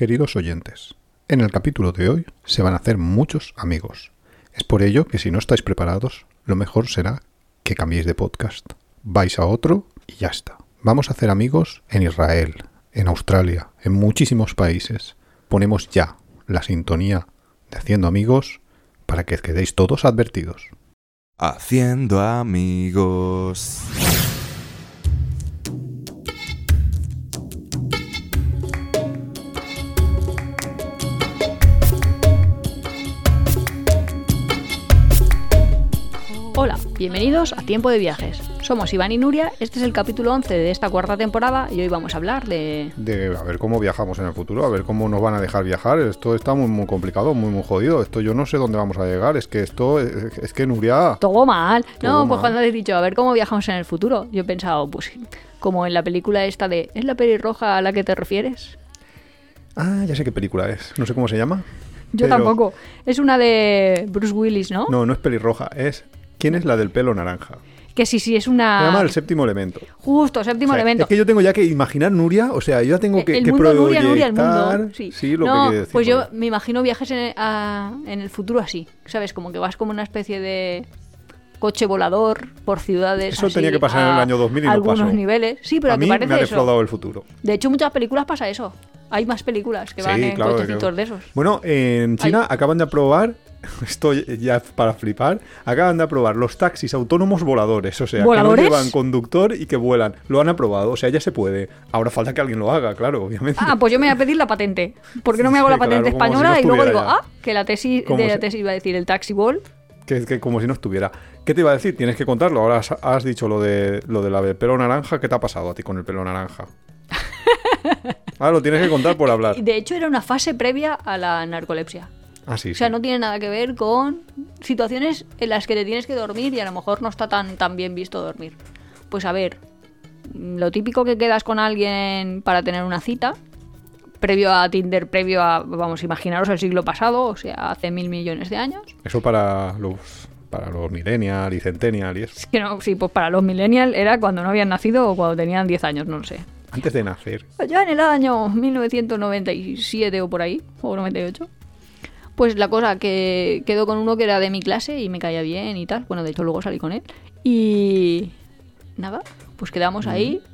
queridos oyentes. En el capítulo de hoy se van a hacer muchos amigos. Es por ello que si no estáis preparados, lo mejor será que cambiéis de podcast. Vais a otro y ya está. Vamos a hacer amigos en Israel, en Australia, en muchísimos países. Ponemos ya la sintonía de Haciendo Amigos para que quedéis todos advertidos. Haciendo amigos. Hola, bienvenidos a Tiempo de Viajes. Somos Iván y Nuria, este es el capítulo 11 de esta cuarta temporada y hoy vamos a hablar de... De a ver cómo viajamos en el futuro, a ver cómo nos van a dejar viajar. Esto está muy, muy complicado, muy, muy jodido. Esto yo no sé dónde vamos a llegar. Es que esto, es, es que Nuria... Todo mal. Todo no, pues cuando has dicho, a ver cómo viajamos en el futuro, yo he pensado, pues como en la película esta de ¿Es la pelirroja a la que te refieres? Ah, ya sé qué película es. No sé cómo se llama. Yo Pero- tampoco. Es una de Bruce Willis, ¿no? No, no es pelirroja, es... ¿Quién es la del pelo naranja? Que sí, sí, es Se una... llama el séptimo elemento. Justo, séptimo O sea, elemento. Es que yo tengo ya que imaginar Nuria, o sea, yo ya tengo que, el que mundo Nuria, Nuria, el mundo. Sí, lo no, que decir. Pues yo me imagino viajes en, a- en el futuro así, ¿sabes? Como que vas como una especie de coche volador por ciudades. Eso así, tenía que pasar en el año 2000 y no algunos pasó. niveles. Sí, pero a mí parece me ha defraudado el futuro. De hecho, muchas películas pasa eso. Hay más películas que van Sí, en claro, cochecitos claro. de esos. Bueno, en China acaban de aprobar, esto ya para flipar, acaban de aprobar los taxis autónomos voladores, o sea, ¿Voladores? que no llevan conductor y que vuelan. Lo han aprobado, o sea, ya se puede. Ahora falta que alguien lo haga, claro, obviamente. Ah, pues yo me voy a pedir la patente. ¿Por qué no me hago Sí, la patente claro, como si española no y luego digo, ya. ah, que la tesis, de la si- tesis iba a decir el taxi ball? Que, que como si no estuviera. ¿Qué te iba a decir? Tienes que contarlo. Ahora has, has dicho lo de lo de del pelo naranja. ¿Qué te ha pasado a ti con el pelo naranja? Ahora lo tienes que contar por hablar. De hecho, era una fase previa a la narcolepsia. Ah, sí, O sea, sí. no tiene nada que ver con situaciones en las que te tienes que dormir y a lo mejor no está tan, tan bien visto dormir. Pues a ver, lo típico que quedas con alguien para tener una cita, previo a Tinder, previo a, vamos, imaginaros el siglo pasado, o sea, hace mil millones de años. Eso para los para los millennial y centennial y eso. Es que no, sí, pues para los millennials era cuando no habían nacido o cuando tenían 10 años, no lo sé. Antes de nacer. Ya en el año 1997 o por ahí, o 98. Pues la cosa que quedó con uno que era de mi clase y me caía bien y tal. Bueno, de hecho luego salí con él. Y nada, pues quedamos ahí.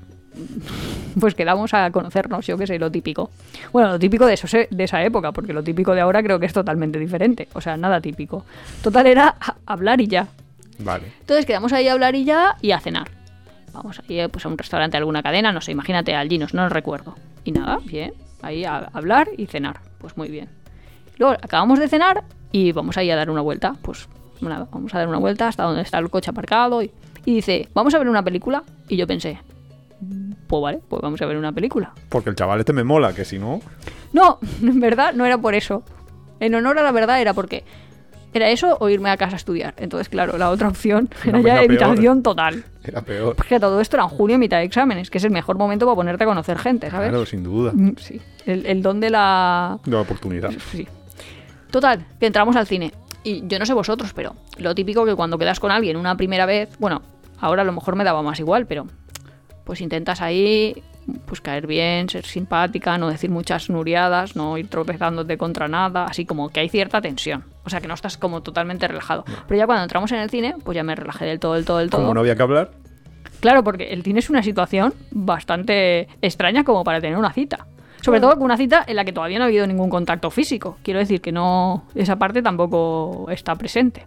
Pues quedamos a conocernos, yo qué sé, lo típico. Bueno, lo típico de, eso, de esa época, porque lo típico de ahora creo que es totalmente diferente. O sea, nada típico. Total era a- hablar y ya. Vale. Entonces quedamos ahí a hablar y ya y a cenar. Vamos ahí eh, pues, a un restaurante, alguna cadena, no sé, imagínate, al Ginos, no lo recuerdo. Y nada, bien, ahí a hablar y cenar. Pues muy bien. Luego acabamos de cenar y vamos ahí a dar una vuelta. Pues nada, vamos a dar una vuelta hasta donde está el coche aparcado. Y, y dice, ¿vamos a ver una película? Y yo pensé, pues vale, pues vamos a ver una película. Porque el chaval este me mola, que si no. No, en verdad no era por eso. En honor a la verdad era porque era eso o irme a casa a estudiar. Entonces, claro, la otra opción era No, ya evitación total. Era peor. Porque todo esto era en junio, mitad de exámenes, que es el mejor momento para ponerte a conocer gente, ¿sabes? Claro, sin duda. Mm, Sí, el, el don de la... De la oportunidad. Sí. Total, que entramos al cine. Y yo no sé vosotros, pero lo típico que cuando quedas con alguien una primera vez, bueno, ahora a lo mejor me daba más igual, pero pues intentas ahí pues caer bien, ser simpática, no decir muchas nuriadas, no ir tropezándote contra nada, así como que hay cierta tensión. O sea, que no estás como totalmente relajado. Pero ya cuando entramos en el cine, pues ya me relajé del todo, del todo, del todo. Como no había que hablar, Claro, porque el cine es una situación bastante extraña como para tener una cita. Sobre todo con una cita en la que todavía no ha habido ningún contacto físico. Quiero decir que no. Esa parte tampoco está presente.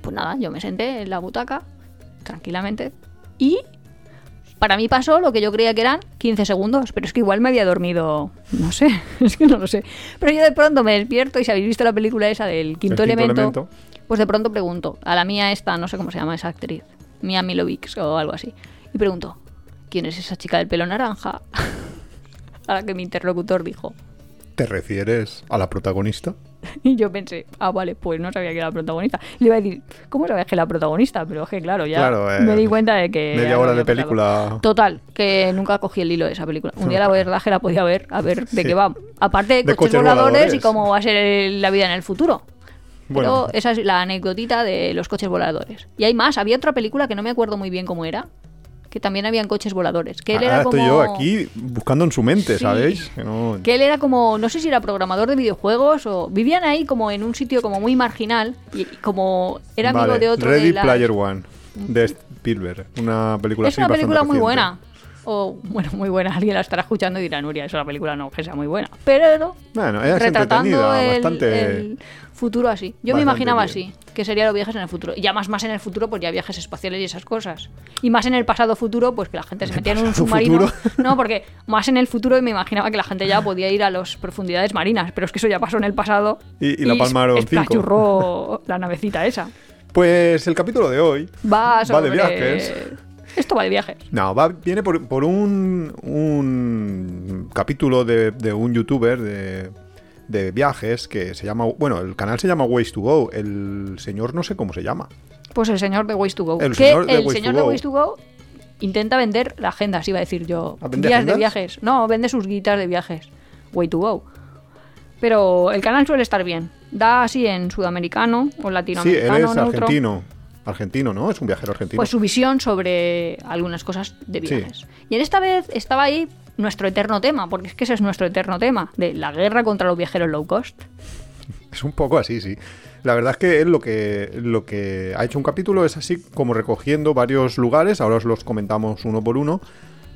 Pues nada, yo me senté en la butaca, tranquilamente. Y para mí pasó lo que yo creía que eran 15 segundos. Pero es que igual me había dormido. No sé, es que no lo sé. Pero yo de pronto me despierto y si habéis visto la película esa del quinto, El quinto elemento, elemento. pues de pronto pregunto a la mía esta, no sé cómo se llama esa actriz, Mia Milovic o algo así, y pregunto, ¿quién es esa chica del pelo naranja? a la que mi interlocutor dijo. ¿te refieres a la protagonista? Y yo pensé, ah, vale, pues no sabía que era la protagonista. Y le iba a decir, ¿cómo sabes que es la protagonista? Pero es que, claro, ya Claro, eh, me di cuenta de que. media hora no de pasado. película. Total, que nunca cogí el hilo de esa película. Un día la verdad que la podía ver, a ver de Sí. qué va. Aparte de, De coches, coches voladores, voladores. y cómo va a ser la vida en el futuro. Bueno. Pero esa es la anecdotita de los coches voladores. Y hay más, había otra película que no me acuerdo muy bien cómo era, que también habían coches voladores. Que él Ahora era como... estoy yo aquí buscando en su mente, Sí. ¿sabéis? Que no- Que él era como, no sé si era programador de videojuegos o vivían ahí como en un sitio como muy marginal y como era amigo Vale, de otro Ready de las- Player One, de Spielberg. Una película Es así una película muy reciente. buena. O, bueno, muy buena. Alguien la estará escuchando y dirá, Nuria, es una película no que sea muy buena. Pero Bueno, retratando el, bastante... el futuro así. Yo me imaginaba bien. así, que serían los viajes en el futuro. Y ya más, más en el futuro, pues ya viajes espaciales y esas cosas. Y más en el pasado futuro, pues que la gente se metía en un submarino. futuro? No, porque más en el futuro me imaginaba que la gente ya podía ir a las profundidades marinas. Pero es que eso ya pasó en el pasado. Y- y la palmaron cinco. esplachurró la navecita esa. Pues el capítulo de hoy Va Va sobre... de viajes. Esto va de viajes. No, va, viene por, por un, un capítulo de, de un youtuber de, de viajes que se llama. Bueno, el canal se llama Ways to Go. El señor no sé cómo se llama. Pues el señor de Ways to Go. El que señor de el Ways señor to de Go. Ways to Go intenta vender la agenda, así iba a decir yo. ¿Ah, vende Guías agendas? de viajes. No, vende sus guitas de viajes. Way to Go. Pero el canal suele estar bien. Da así en sudamericano o Sí, él latinoamericano. es neutro. argentino. Argentino, ¿no? Es un viajero argentino. Pues su visión sobre algunas cosas de Sí. viajes. Y en esta vez estaba ahí nuestro eterno tema, porque es que ese es nuestro eterno tema, de la guerra contra los viajeros low cost. Es un poco así, sí. La verdad es que él lo que, lo que ha hecho un capítulo es así como recogiendo varios lugares, ahora os los comentamos uno por uno,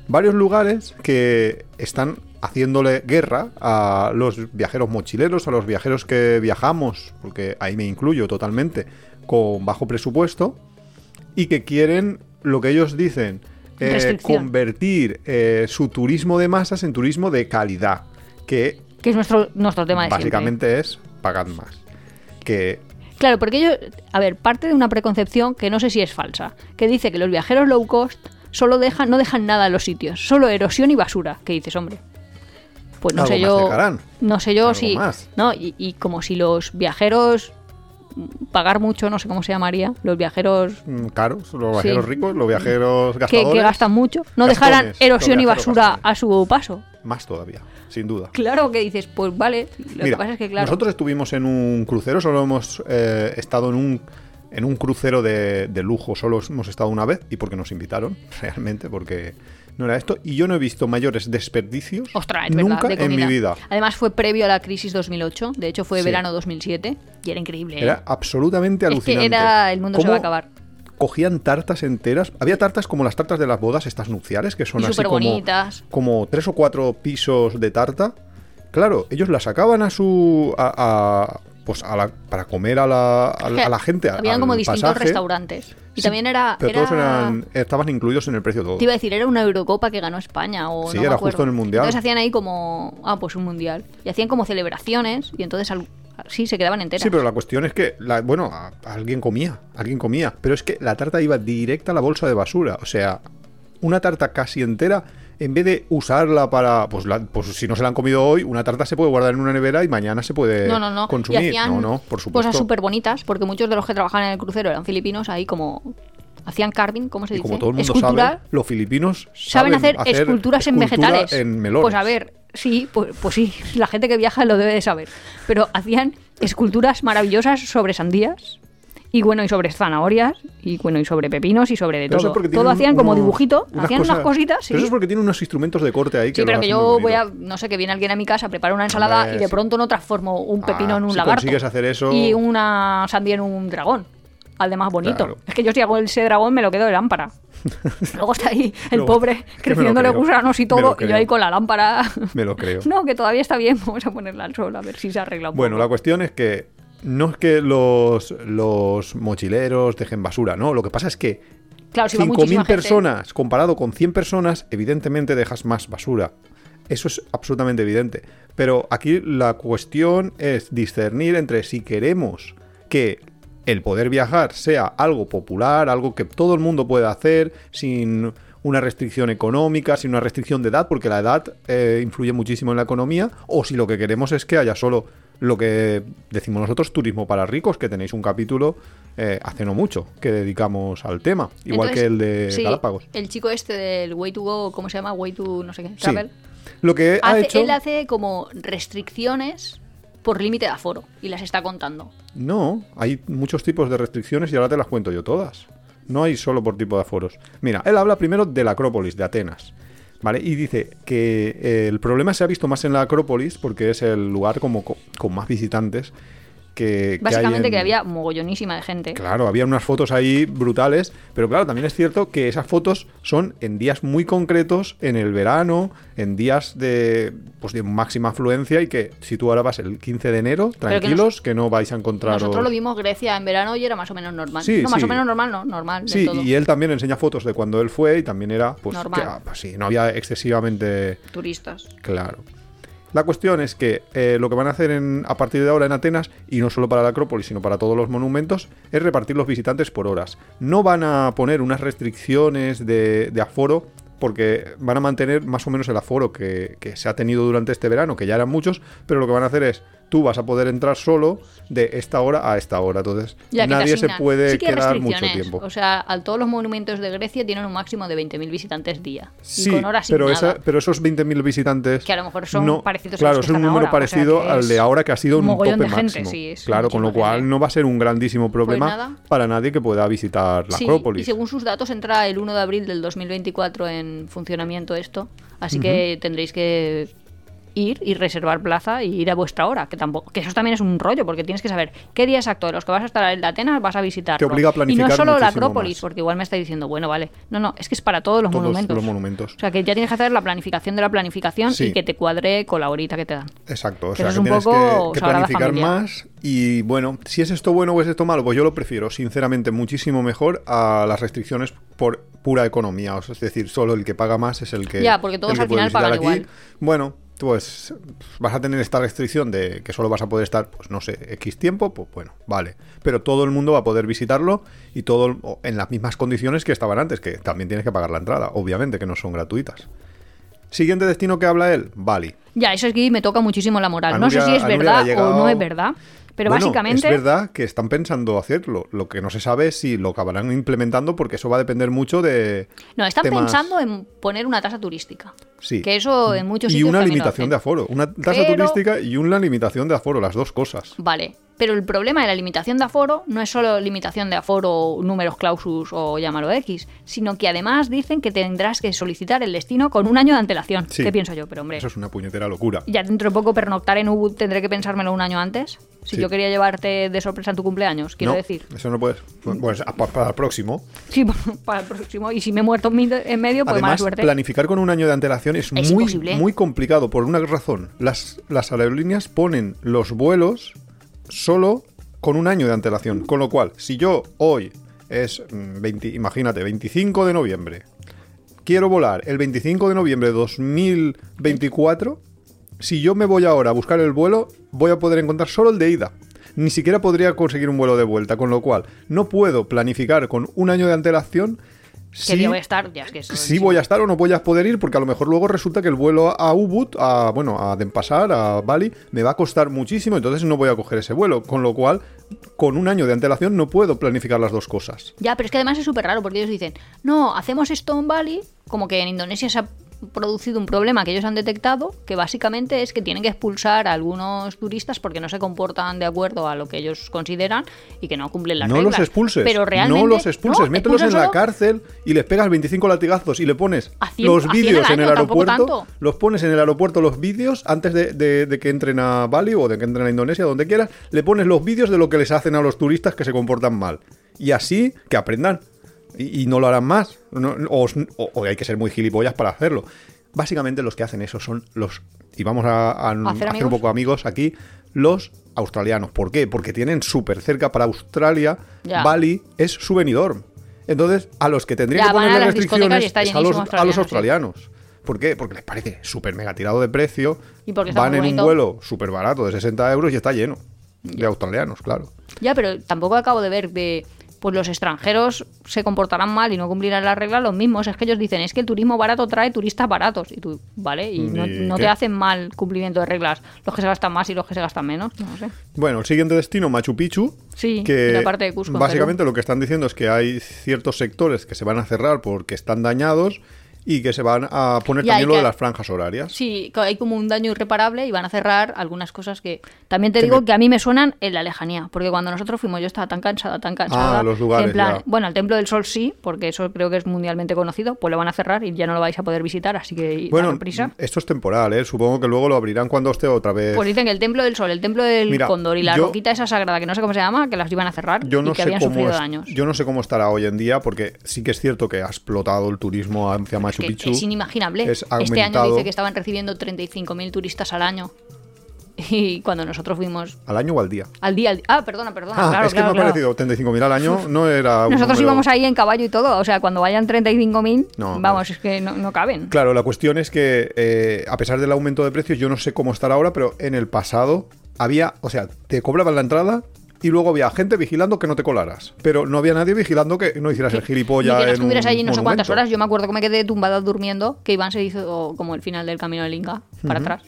varios lugares que están haciéndole guerra a los viajeros mochileros, a los viajeros que viajamos, porque ahí me incluyo totalmente, con bajo presupuesto, y que quieren lo que ellos dicen, eh, convertir eh, su turismo de masas en turismo de calidad, que Que es nuestro, nuestro tema de siempre. básicamente es pagad más. Que Claro, porque ellos, a ver, parte de una preconcepción que no sé si es falsa, que dice que los viajeros low cost solo dejan, no dejan nada en los sitios, solo erosión y basura. Que dices, hombre, pues no sé yo, no sé yo si, más. no y, y como si los viajeros mm, pagar mucho, no sé cómo se llamaría, los viajeros mm, caros, los viajeros Sí. ricos, los viajeros gastadores. que gastan mucho, no Gastones, dejaran erosión y basura gastones. a su paso. Más todavía, sin duda. Claro que dices, pues vale, lo que pasa es que claro. nosotros estuvimos en un crucero, solo hemos eh, estado en un, en un crucero de, de lujo, solo hemos estado una vez y porque nos invitaron, realmente, porque no era esto. Y yo no he visto mayores desperdicios Ostras, verdad, nunca de en mi vida. Además fue previo a la crisis 2008, de hecho fue Sí. verano 2007 y era increíble. ¿eh? Era absolutamente Es que alucinante. era el mundo se va a acabar. Cogían tartas enteras. Había tartas como las tartas de las bodas, estas nupciales, que son así como, como tres o cuatro pisos de tarta. Claro, ellos la sacaban a su. a, a- pues a la, para comer a la, a, la- a la gente. Habían como distintos pasaje. restaurantes. Y Sí, también era. Pero era- todos eran, estaban incluidos en el precio todo. Te iba a decir, era una Eurocopa que ganó España o Sí, no era justo en el Mundial. Entonces hacían ahí como, ah, pues un mundial. Y hacían como celebraciones y entonces al- sí se quedaban enteras. Sí, pero la cuestión es que, la- bueno, a- alguien comía, alguien comía, pero es que la tarta iba directa a la bolsa de basura. O sea, una tarta casi entera, en vez de usarla para, pues, la- pues si no se la han comido hoy, una tarta se puede guardar en una nevera y mañana se puede no, no, no. consumir. Y hacían no, no, por supuesto. cosas súper bonitas, porque muchos de los que trabajaban en el crucero eran filipinos, ahí como hacían carving, ¿cómo se y dice? como todo el mundo Escultural. sabe, los filipinos saben hacer, esculturas en escultura vegetales. En melones. Pues a ver, sí, pues, pues sí, la gente que viaja lo debe de saber. Pero hacían esculturas maravillosas sobre sandías. Y bueno, y sobre zanahorias, y bueno, y sobre pepinos, y sobre de Pero todo. Todo hacían como dibujito, unas hacían unas cositas, sí. Pero eso es porque tiene unos instrumentos de corte ahí que Sí, pero que yo voy a, bonito. no sé, que viene alguien a mi casa, prepara una ensalada y de sí. pronto no transformo un pepino Ah, en un si lagarto. consigues hacer eso- Y una sandía en un dragón. Además bonito. Claro. Es que yo si hago ese dragón me lo quedo de lámpara. Luego está ahí el Luego- pobre creciéndole gusanos y todo, y yo ahí con la lámpara. Me lo creo. No, que todavía está bien, vamos a ponerla al sol a ver si se arregla un Bueno, la cuestión es que no es que los, los mochileros dejen basura, no. Lo que pasa es que Claro, si va 5.000 muchísima gente- personas comparado con 100 personas, evidentemente dejas más basura. Eso es absolutamente evidente. Pero aquí la cuestión es discernir entre si queremos que el poder viajar sea algo popular, algo que todo el mundo pueda hacer sin una restricción económica, sin una restricción de edad, porque la edad eh, influye muchísimo en la economía, o si lo que queremos es que haya solo lo que decimos nosotros, turismo para ricos, que tenéis un capítulo eh, hace no mucho que dedicamos al tema, igual Entonces, que el de sí, Galápagos. El chico este del Way to Go, ¿cómo se llama? Way to no sé qué, Sí. Travel. Lo que ha Hace- hecho... Él hace como restricciones por límite de aforo y las está contando. No, hay muchos tipos de restricciones y ahora te las cuento yo todas. No hay solo por tipo de aforos. Mira, él habla primero de la Acrópolis, de Atenas. ¿Vale? Y dice que eh, el problema se ha visto más en la Acrópolis porque es el lugar como co- con más visitantes que, que hay Básicamente en- que había mogollonísima de gente. Claro, había unas fotos ahí brutales, pero claro, también es cierto que esas fotos son en días muy concretos, en el verano, en días de, pues de máxima afluencia y que si tú ahora vas el 15 de enero, que tranquilos, que, no vais a encontrar... Nosotros lo vimos Grecia en verano y era más o menos normal. Sí, no, más o menos normal, no, normal. Sí, todo. y él también enseña fotos de cuando él fue y también era, pues, Normal. que, ah, pues sí, no había excesivamente Turistas. Claro. La cuestión es que eh, lo que van a hacer a partir de ahora en Atenas, y no solo para la Acrópolis, sino para todos los monumentos, es repartir los visitantes por horas. No van a poner unas restricciones de, de aforo, porque van a mantener más o menos el aforo que, que se ha tenido durante este verano, que ya eran muchos, pero lo que van a hacer es, tú vas a poder entrar solo de esta hora a esta hora. Entonces, Ya nadie se puede Sí que hay quedar mucho restricciones. tiempo. O sea, a todos los monumentos de Grecia tienen un máximo de 20.000 visitantes día. Sí, y con horas pero, esa- pero esos 20.000 visitantes. Que a lo mejor son no, parecidos a Claro, los es que un están número ahora, o sea parecido al es de ahora que ha sido un tope de gente, máximo. sí, es claro, con lo cual gente. no va a ser un grandísimo problema nada. para nadie que pueda visitar la Sí, Acrópolis. y según sus datos entra el 1 de abril del 2024 en funcionamiento esto, así que tendréis que ir y reservar plaza y ir a vuestra hora, que tampoco que eso también es un rollo porque tienes que saber qué día exacto de los que vas a estar en Atenas vas a visitar. Te obliga a Y planificar no solo la Acrópolis, más. porque igual me está diciendo, bueno, vale, no, no, es que es para todos los Todos monumentos. los monumentos. O sea, que ya tienes que hacer la planificación de la planificación Sí. y que te cuadre con la horita que te dan. Exacto, o Que sea que es un tienes poco que, que planificar Familia. más y bueno, si es esto bueno o es esto malo, pues yo lo prefiero sinceramente muchísimo mejor a las restricciones por pura economía, o sea, es decir, solo el que paga más es el que Ya, porque todos que al final pagan aquí. igual. Bueno, pues vas a tener esta restricción de que solo vas a poder estar, pues no sé, X tiempo, pues bueno, vale. Pero todo el mundo va a poder visitarlo y todo en las mismas condiciones que estaban antes, que también tienes que pagar la entrada, obviamente que no son gratuitas. Siguiente destino que habla él, Bali. Ya, eso es que me toca muchísimo la moral. No sé si es verdad llegado- o no es verdad, pero Bueno, básicamente... Es verdad que están pensando hacerlo. Lo que no se sabe es si lo acabarán implementando porque eso va a depender mucho de. No, están temas- pensando en poner una tasa turística. Sí. Que eso en muchos Y sitios una también lo limitación de aforo. Una tasa Pero- turística y una limitación de aforo, las dos cosas. Vale, pero el problema de la limitación de aforo no es solo limitación de aforo, números clausus o llámalo X, sino que además dicen que tendrás que solicitar el destino con un año de antelación. Sí. ¿Qué pienso yo? Pero hombre, Eso es una puñetera locura. ya dentro de poco pernoctar en Ubud tendré que pensármelo un año antes. Si Sí. yo quería llevarte de sorpresa en tu cumpleaños, quiero no, decir. Eso no puedes. Pues a- pa- para el próximo. Sí, para el próximo. Y si me he muerto en medio, pues mala Además, suerte. planificar con un año de antelación es, Es muy, imposible. muy complicado por una razón. Las, las aerolíneas ponen los vuelos solo con un año de antelación. Con lo cual, si yo hoy es, mm, 20 imagínate, 25 de noviembre, quiero volar el 25 de noviembre de 2024, si yo me voy ahora a buscar el vuelo, voy a poder encontrar solo el de ida. Ni siquiera podría conseguir un vuelo de vuelta, con lo cual no puedo planificar con un año de antelación. ¿Qué si- voy a estar? Ya es que voy a estar o no voy a poder ir, porque a lo mejor luego resulta que el vuelo a Ubud, a, bueno, a Denpasar, a Bali, me va a costar muchísimo, entonces no voy a coger ese vuelo. Con lo cual, con un año de antelación no puedo planificar las dos cosas. Ya, pero es que además es súper raro porque ellos dicen, no, hacemos esto en Bali, como que en Indonesia se ha producido un problema que ellos han detectado, que básicamente es que tienen que expulsar a algunos turistas porque no se comportan de acuerdo a lo que ellos consideran y que no cumplen las no reglas. los expulses. Pero realmente, no los expulses. no, Mételos en la cárcel y les pegas 25 latigazos y le pones cien- los vídeos en el aeropuerto. Los pones en el aeropuerto los vídeos antes de, de- de que entren a Bali o de que entren a Indonesia, donde quieras. Le pones los vídeos de lo que les hacen a los turistas que se comportan mal. Y así que aprendan. Y, y no lo harán más. No- o, hay que ser muy gilipollas para hacerlo. Básicamente los que hacen eso son los... Y vamos a, hacer, un poco amigos aquí. Los australianos. ¿Por qué? Porque tienen súper cerca para Australia. Ya. Bali es su venidor. Entonces, a los que tendrían Ya, que a ponerle restricciones es los, a los australianos. ¿Por qué? Porque les parece súper mega tirado de precio. Y porque Van en un vuelo súper barato de 60 euros y está lleno de australianos, claro. Ya, pero tampoco acabo de ver de pues los extranjeros se comportarán mal y no cumplirán las reglas los mismos. Es que ellos dicen, es que el turismo barato trae turistas baratos. Y tú, ¿vale? Y no, ¿Y no qué? te hacen mal cumplimiento de reglas los que se gastan más y los que se gastan menos. No sé. Bueno, el siguiente destino, Machu Picchu. Sí, que la parte de Cusco, en Básicamente lo que están diciendo es que hay ciertos sectores que se van a cerrar porque están dañados y que se van a poner Y también lo de las franjas horarias. Sí, hay como un daño irreparable y van a cerrar algunas cosas que también te Que digo me- que a mí me suenan en la lejanía, porque cuando nosotros fuimos yo estaba tan cansada, tan cansada. Ah, los lugares, en plan, bueno, el Templo del Sol sí, porque eso creo que es mundialmente conocido, pues lo van a cerrar y ya no lo vais a poder visitar, así que Bueno, prisa. esto es temporal, ¿eh? Supongo que luego lo abrirán cuando esté otra vez. Pues dicen que el Templo del Sol, el Templo del Mira, Cóndor y la yo- roquita esa sagrada, que no sé cómo se llama, que las iban a cerrar yo no y que sé habían cómo sufrido es- daños. yo no sé cómo estará hoy en día porque sí que es cierto que ha explotado el turismo hacia Machu que Picchu. es inimaginable. Es este año dice que estaban recibiendo 35.000 turistas al año. Y cuando nosotros fuimos al año o al día. al día, al- ah, perdona, perdona, Ah, claro, es que claro, me ha claro. parecido 35.000 al año, no era Nosotros número- íbamos ahí en caballo y todo, o sea, cuando vayan 35.000, No, vamos, es que no, no caben. Claro, la cuestión es que eh, a pesar del aumento de precios, yo no sé cómo estará ahora, pero en el pasado había, o sea, te cobraban la entrada y luego había gente vigilando que no te colaras. Pero no había nadie vigilando que no hicieras el gilipollas que no en estuvieras allí no sé cuántas horas. Yo me acuerdo que me quedé tumbada durmiendo, que Iván se hizo como el final del camino del Inca, para atrás.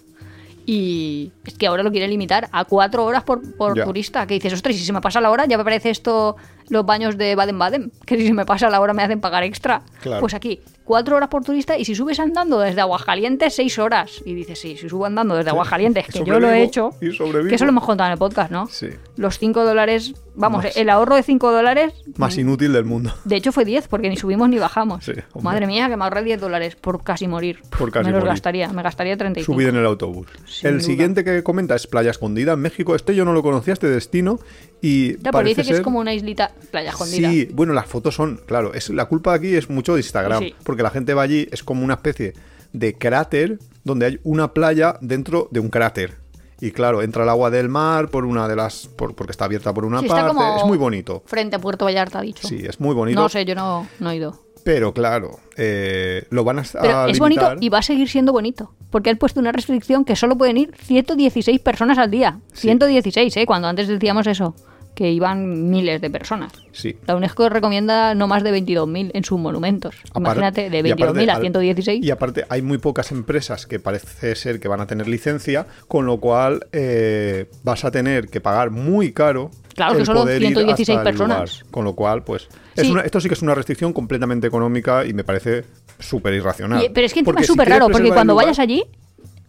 Y es que ahora lo quiere limitar a cuatro horas por, por turista. Que dices, ostras, si se me pasa la hora, ya me parece esto los baños de Baden-Baden. Que si se me pasa la hora me hacen pagar extra. Claro. Pues aquí, cuatro horas por turista y si subes andando desde Aguascalientes, seis horas. Y dices, sí, si subo andando desde Aguascalientes, que yo lo he hecho. y. Que eso lo hemos contado en el podcast, ¿no? Sí. Los cinco dólares, vamos, Más. el ahorro de cinco dólares Más inútil del mundo. de hecho fue 10, porque ni subimos ni bajamos. Sí. Madre mía, que me ahorré 10 dólares por casi morir. Por casi me los gastaría, me gastaría 35. Subir en el autobús. Sin el duda. siguiente que comenta es Playa Escondida en México. Este yo no lo conocía, este destino. Y porque dice que es ser- como una islita playa escondida. Sí, bueno, las fotos son, claro, es la culpa aquí es mucho de Instagram, Sí. porque la gente va allí, es como una especie de cráter donde hay una playa dentro de un cráter. Y claro, entra el agua del mar por una de las por- porque está abierta por una Sí, está parte, como es muy bonito. Frente a Puerto Vallarta, ha dicho. Sí, es muy bonito. No sé, yo no, no he ido. Pero claro, eh, lo van a, Pero a es bonito y va a seguir siendo bonito. Porque han puesto una restricción que solo pueden ir 116 personas al día. Sí. 116, ¿eh? Cuando antes decíamos eso, que iban miles de personas. Sí. La UNESCO recomienda no más de 22.000 en sus monumentos. Imagínate, de y aparte, 22.000 a al- 116. Y aparte, hay muy pocas empresas que parece ser que van a tener licencia, con lo cual eh, vas a tener que pagar muy caro. Claro, que solo poder ir 116 hasta el personas. lugar. Con lo cual, pues. es Sí. una- esto sí que es una restricción completamente económica y me parece súper irracional. Y- pero es que encima Porque es súper raro, porque cuando lugar- vayas allí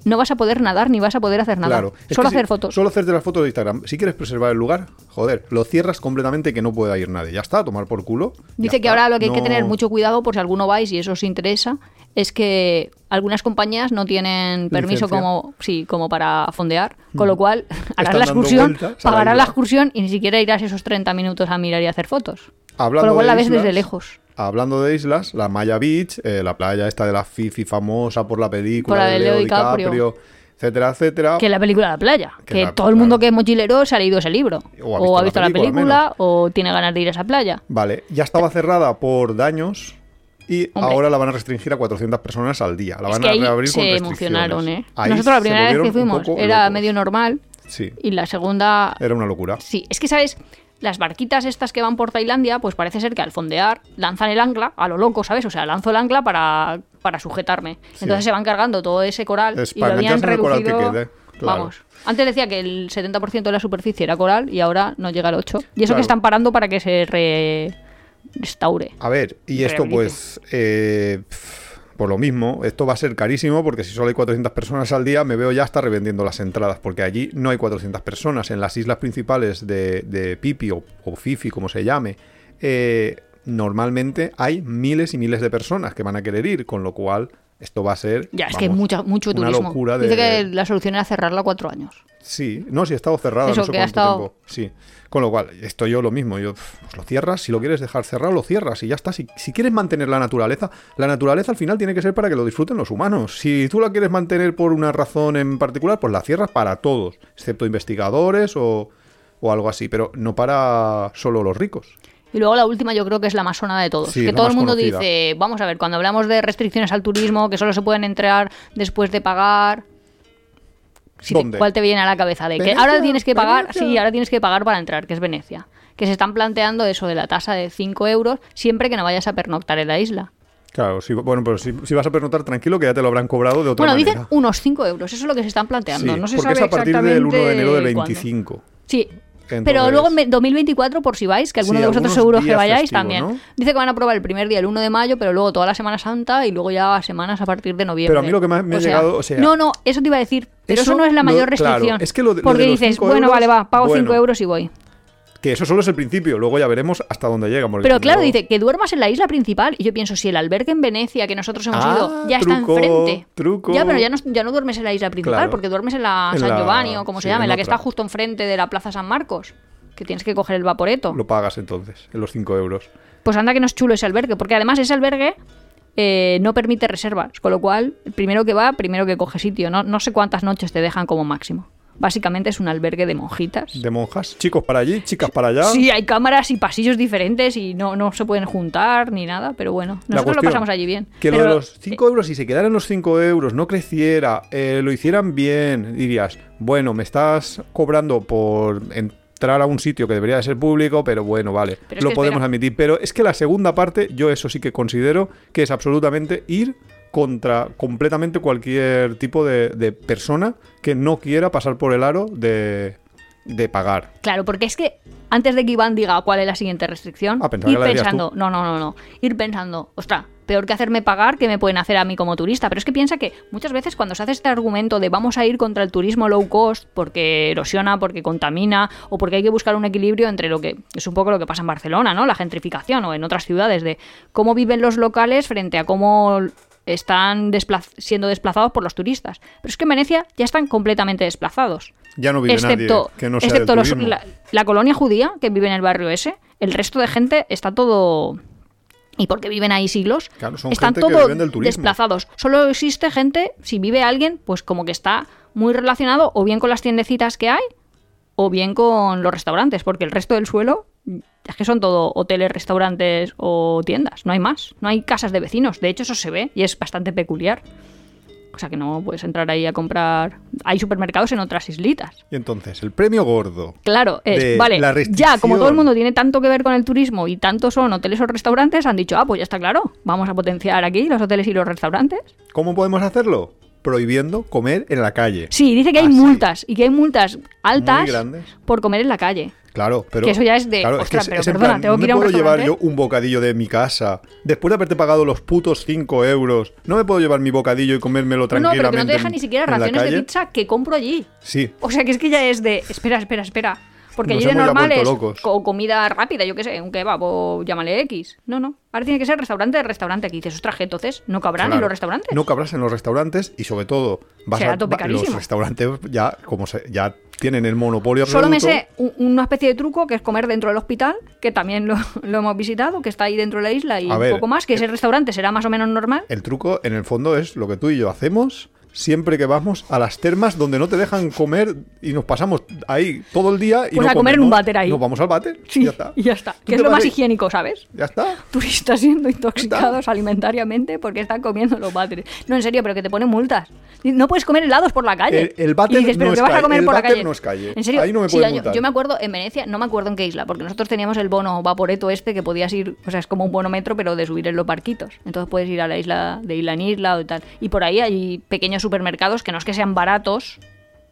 no vas a poder nadar ni vas a poder hacer nada. Claro, Solo si- hacer fotos. Solo hacerte las fotos de Instagram. Si quieres preservar el lugar, joder, lo cierras completamente que no pueda ir nadie. Ya está, a tomar por culo. Dice que está. ahora lo que hay que tener mucho cuidado por si alguno vais y eso os interesa es que algunas compañías no tienen permiso Licencia. como sí como para fondear, con lo cual harás la excursión, la pagarás la isla. excursión y ni siquiera irás esos 30 minutos a mirar y hacer fotos. Hablando con lo cual la ves islas, desde lejos. Hablando de islas, la Maya Beach, eh, la playa esta de la Fifi famosa por la película Por la de Leo DiCaprio, DiCaprio. etcétera, etcétera. Que la película La playa, Que que la- todo el mundo claro. que es mochilero se ha leído ese libro O ha o ha visto la la película, o tiene ganas de ir a esa playa. Vale, ya estaba cerrada por daños y Hombre. ahora la van a restringir a 400 personas al día. La es van que a reabrir con se restricciones. emocionaron, ¿eh? Ahí Nosotros la primera vez que fuimos era locos. medio normal Sí, y la segunda era una locura. Sí, es que, ¿sabes? Las barquitas estas que van por Tailandia, pues parece ser que al fondear lanzan el ancla a lo loco, ¿sabes? O sea, lanzo el ancla para, para sujetarme. Entonces se van cargando todo ese coral Es y lo habían que reducido. quede, claro. Vamos. Antes decía que el 70% de la superficie era coral y ahora no llega al 8. Y eso Claro. que están parando para que se re- restaure. A ver, y esto Rehabilite. pues, eh, por lo mismo, esto va a ser carísimo porque si solo hay 400 personas al día, me veo ya hasta revendiendo las entradas, porque allí no hay 400 personas. En las islas principales de, de Pipi o, Fifi, como se llame, eh, normalmente hay miles y miles de personas que van a querer ir, con lo cual esto va a ser... Ya, es que hay mucha, mucho una turismo. locura de... Dice que la solución era cerrarla cuatro años. Sí, no, si ha estado cerrado, Eso, no sé que ha cuánto estado- tiempo. Sí, con lo cual, esto yo lo mismo, yo, pues lo cierras, si lo quieres dejar cerrado, lo cierras y ya está. Si, si quieres mantener la naturaleza, la naturaleza al final tiene que ser para que lo disfruten los humanos. Si tú la quieres mantener por una razón en particular, pues la cierras para todos, excepto investigadores o, o algo así, pero no para solo los ricos. Y luego la última yo creo que es la más sonada de todos. Sí, que todo el mundo conocida. dice, vamos a ver, cuando hablamos de restricciones al turismo, que solo se pueden entrar después de pagar... Si te- ¿Dónde? ¿Cuál te viene a la cabeza? De que ahora tienes que pagar, ¿Venecia? sí, ahora tienes que pagar para entrar, que es Venecia. Que se están planteando eso de la tasa de 5 euros siempre que no vayas a pernoctar en la isla. Claro, si, bueno, pero si, si vas a pernotar tranquilo que ya te lo habrán cobrado de otra Bueno, manera. dicen unos 5 euros, eso es lo que se están planteando. Sí, no se porque sabe es a partir del 1 de enero del exactamente cuándo. 25. Sí, Pero luego en me- 2024, por si vais, que alguno Sí, de vosotros seguro que vayáis también. ¿no? Dice que van a probar el primer día, el 1 de mayo, pero luego toda la Semana Santa y luego ya semanas a partir de noviembre. Pero a mí lo que más me ha llegado, o sea- No, no, eso te iba a decir. Pero eso, Eso no es la lo- mayor claro, restricción. es que lo de- lo porque de los dices, 5 bueno, euros, vale, va, pago 5 bueno. euros y voy. Que eso solo es el principio, luego ya veremos hasta dónde llega. Pero claro, dice que duermas en la isla principal. Y yo pienso, si el albergue en Venecia, que nosotros hemos Ah, ido, ya truco, está enfrente. truco. Ya, pero ya no, ya no duermes en la isla principal, Claro. porque duermes en la En San la- Giovanni o como se sí, llama, en en la que otra. está justo enfrente de la Plaza San Marcos. Que tienes que coger el vaporeto. Lo pagas entonces, en los 5 euros. Pues anda que no es chulo ese albergue, porque además ese albergue eh, no permite reservas, con lo cual, primero que va, primero que coge sitio. No, no sé cuántas noches te dejan como máximo. Básicamente es un albergue de monjitas. De monjas, chicos para allí, chicas para allá. Sí, hay cámaras y pasillos diferentes y no, no se pueden juntar ni nada, pero bueno, nosotros lo cuestión, pasamos allí bien. Que Pero, lo de los 5 euros, si se quedaran los 5 euros, no creciera, eh, lo hicieran bien, dirías, bueno, me estás cobrando por entrar a un sitio que debería de ser público, pero bueno, vale, Pero lo podemos espera. admitir. Pero es que la segunda parte, yo eso sí que considero que es absolutamente ir contra completamente cualquier tipo de, de persona que no quiera pasar por el aro de, de pagar. Claro, porque es que antes de que Iván diga cuál es la siguiente restricción, Ah, ir pensando, no, no, no, no, ir pensando, ostras, peor que hacerme pagar, que me pueden hacer a mí como turista? Pero es que piensa que muchas veces cuando se hace este argumento de vamos a ir contra el turismo low cost porque erosiona, porque contamina o porque hay que buscar un equilibrio entre lo que es un poco lo que pasa en Barcelona, ¿no? La gentrificación o en otras ciudades de cómo viven los locales frente a cómo están desplaz- siendo desplazados por los turistas. Pero es que en Venecia ya están completamente desplazados Ya no vive excepto, nadie que no sea excepto los- la, la colonia judía que vive en el barrio ese, el resto de gente está todo... Y porque viven ahí siglos, Claro, son están todos desplazados. Solo existe gente, si vive alguien, pues como que está muy relacionado o bien con las tiendecitas que hay o bien con los restaurantes, porque el resto del suelo es que son todo hoteles, restaurantes o tiendas, no hay más, no hay casas de vecinos, de hecho eso se ve y es bastante peculiar. O sea que no puedes entrar ahí a comprar. Hay supermercados en otras islitas. Y entonces, el premio gordo. Claro, es, de vale, la ya como todo el mundo tiene tanto que ver con el turismo y tanto son hoteles o restaurantes, han dicho, ah, pues ya está claro, vamos a potenciar aquí los hoteles y los restaurantes. ¿Cómo podemos hacerlo? Prohibiendo comer en la calle. Sí, dice que hay Así. multas y que hay multas altas grandes. por comer en la calle. Claro, pero. Que eso ya es de, claro, "Ostras, que pero perdona, tengo no que ir a me un puedo llevar yo restaurante". un bocadillo de mi casa. Después de haberte pagado los putos 5 euros, no me puedo llevar mi bocadillo y comérmelo No, no, tranquilamente. pero que no te dejan ni siquiera raciones de pizza que compro allí. Sí, O sea que es que ya es de, espera, espera, espera. Porque Nos allí de normal es co- comida rápida, yo qué sé, un kebab o llámale X. No, no. Ahora tiene que ser restaurante de restaurante. Aquí dices, ostras, entonces no cabrán en los restaurantes. No cabrás en los restaurantes y sobre todo vas Será a va- los restaurantes ya como se, ya tienen el monopolio Solo me absoluto. sé un- una especie de truco que es comer dentro del hospital, que también lo, lo hemos visitado, que está ahí dentro de la isla y A un ver, poco más, que ese restaurante será más o menos normal. El truco en el fondo es lo que tú y yo hacemos siempre que vamos a las termas donde no te dejan comer y nos pasamos ahí todo el día y Pues no a comer en un váter ahí. Nos vamos al váter Sí, y ya está. y ya está. Que es lo más ahí- higiénico, ¿sabes? Ya está. Turistas siendo intoxicados alimentariamente porque están comiendo los váteres. No, en serio, pero que te ponen multas. No puedes comer helados por la calle. El- el váter y dices, ¿pero no qué es vas a calle. comer El por la váter calle? no es calle. En serio, Ahí no me Sí, pueden yo, multar. yo me acuerdo en Venecia, no me acuerdo en qué isla, porque nosotros teníamos el bono vaporeto este que podías ir, o sea, es como un bono metro, pero de subir en los barquitos. Entonces puedes ir a la isla, de isla en isla o tal. Y por ahí hay pequeños supermercados que no es que sean baratos,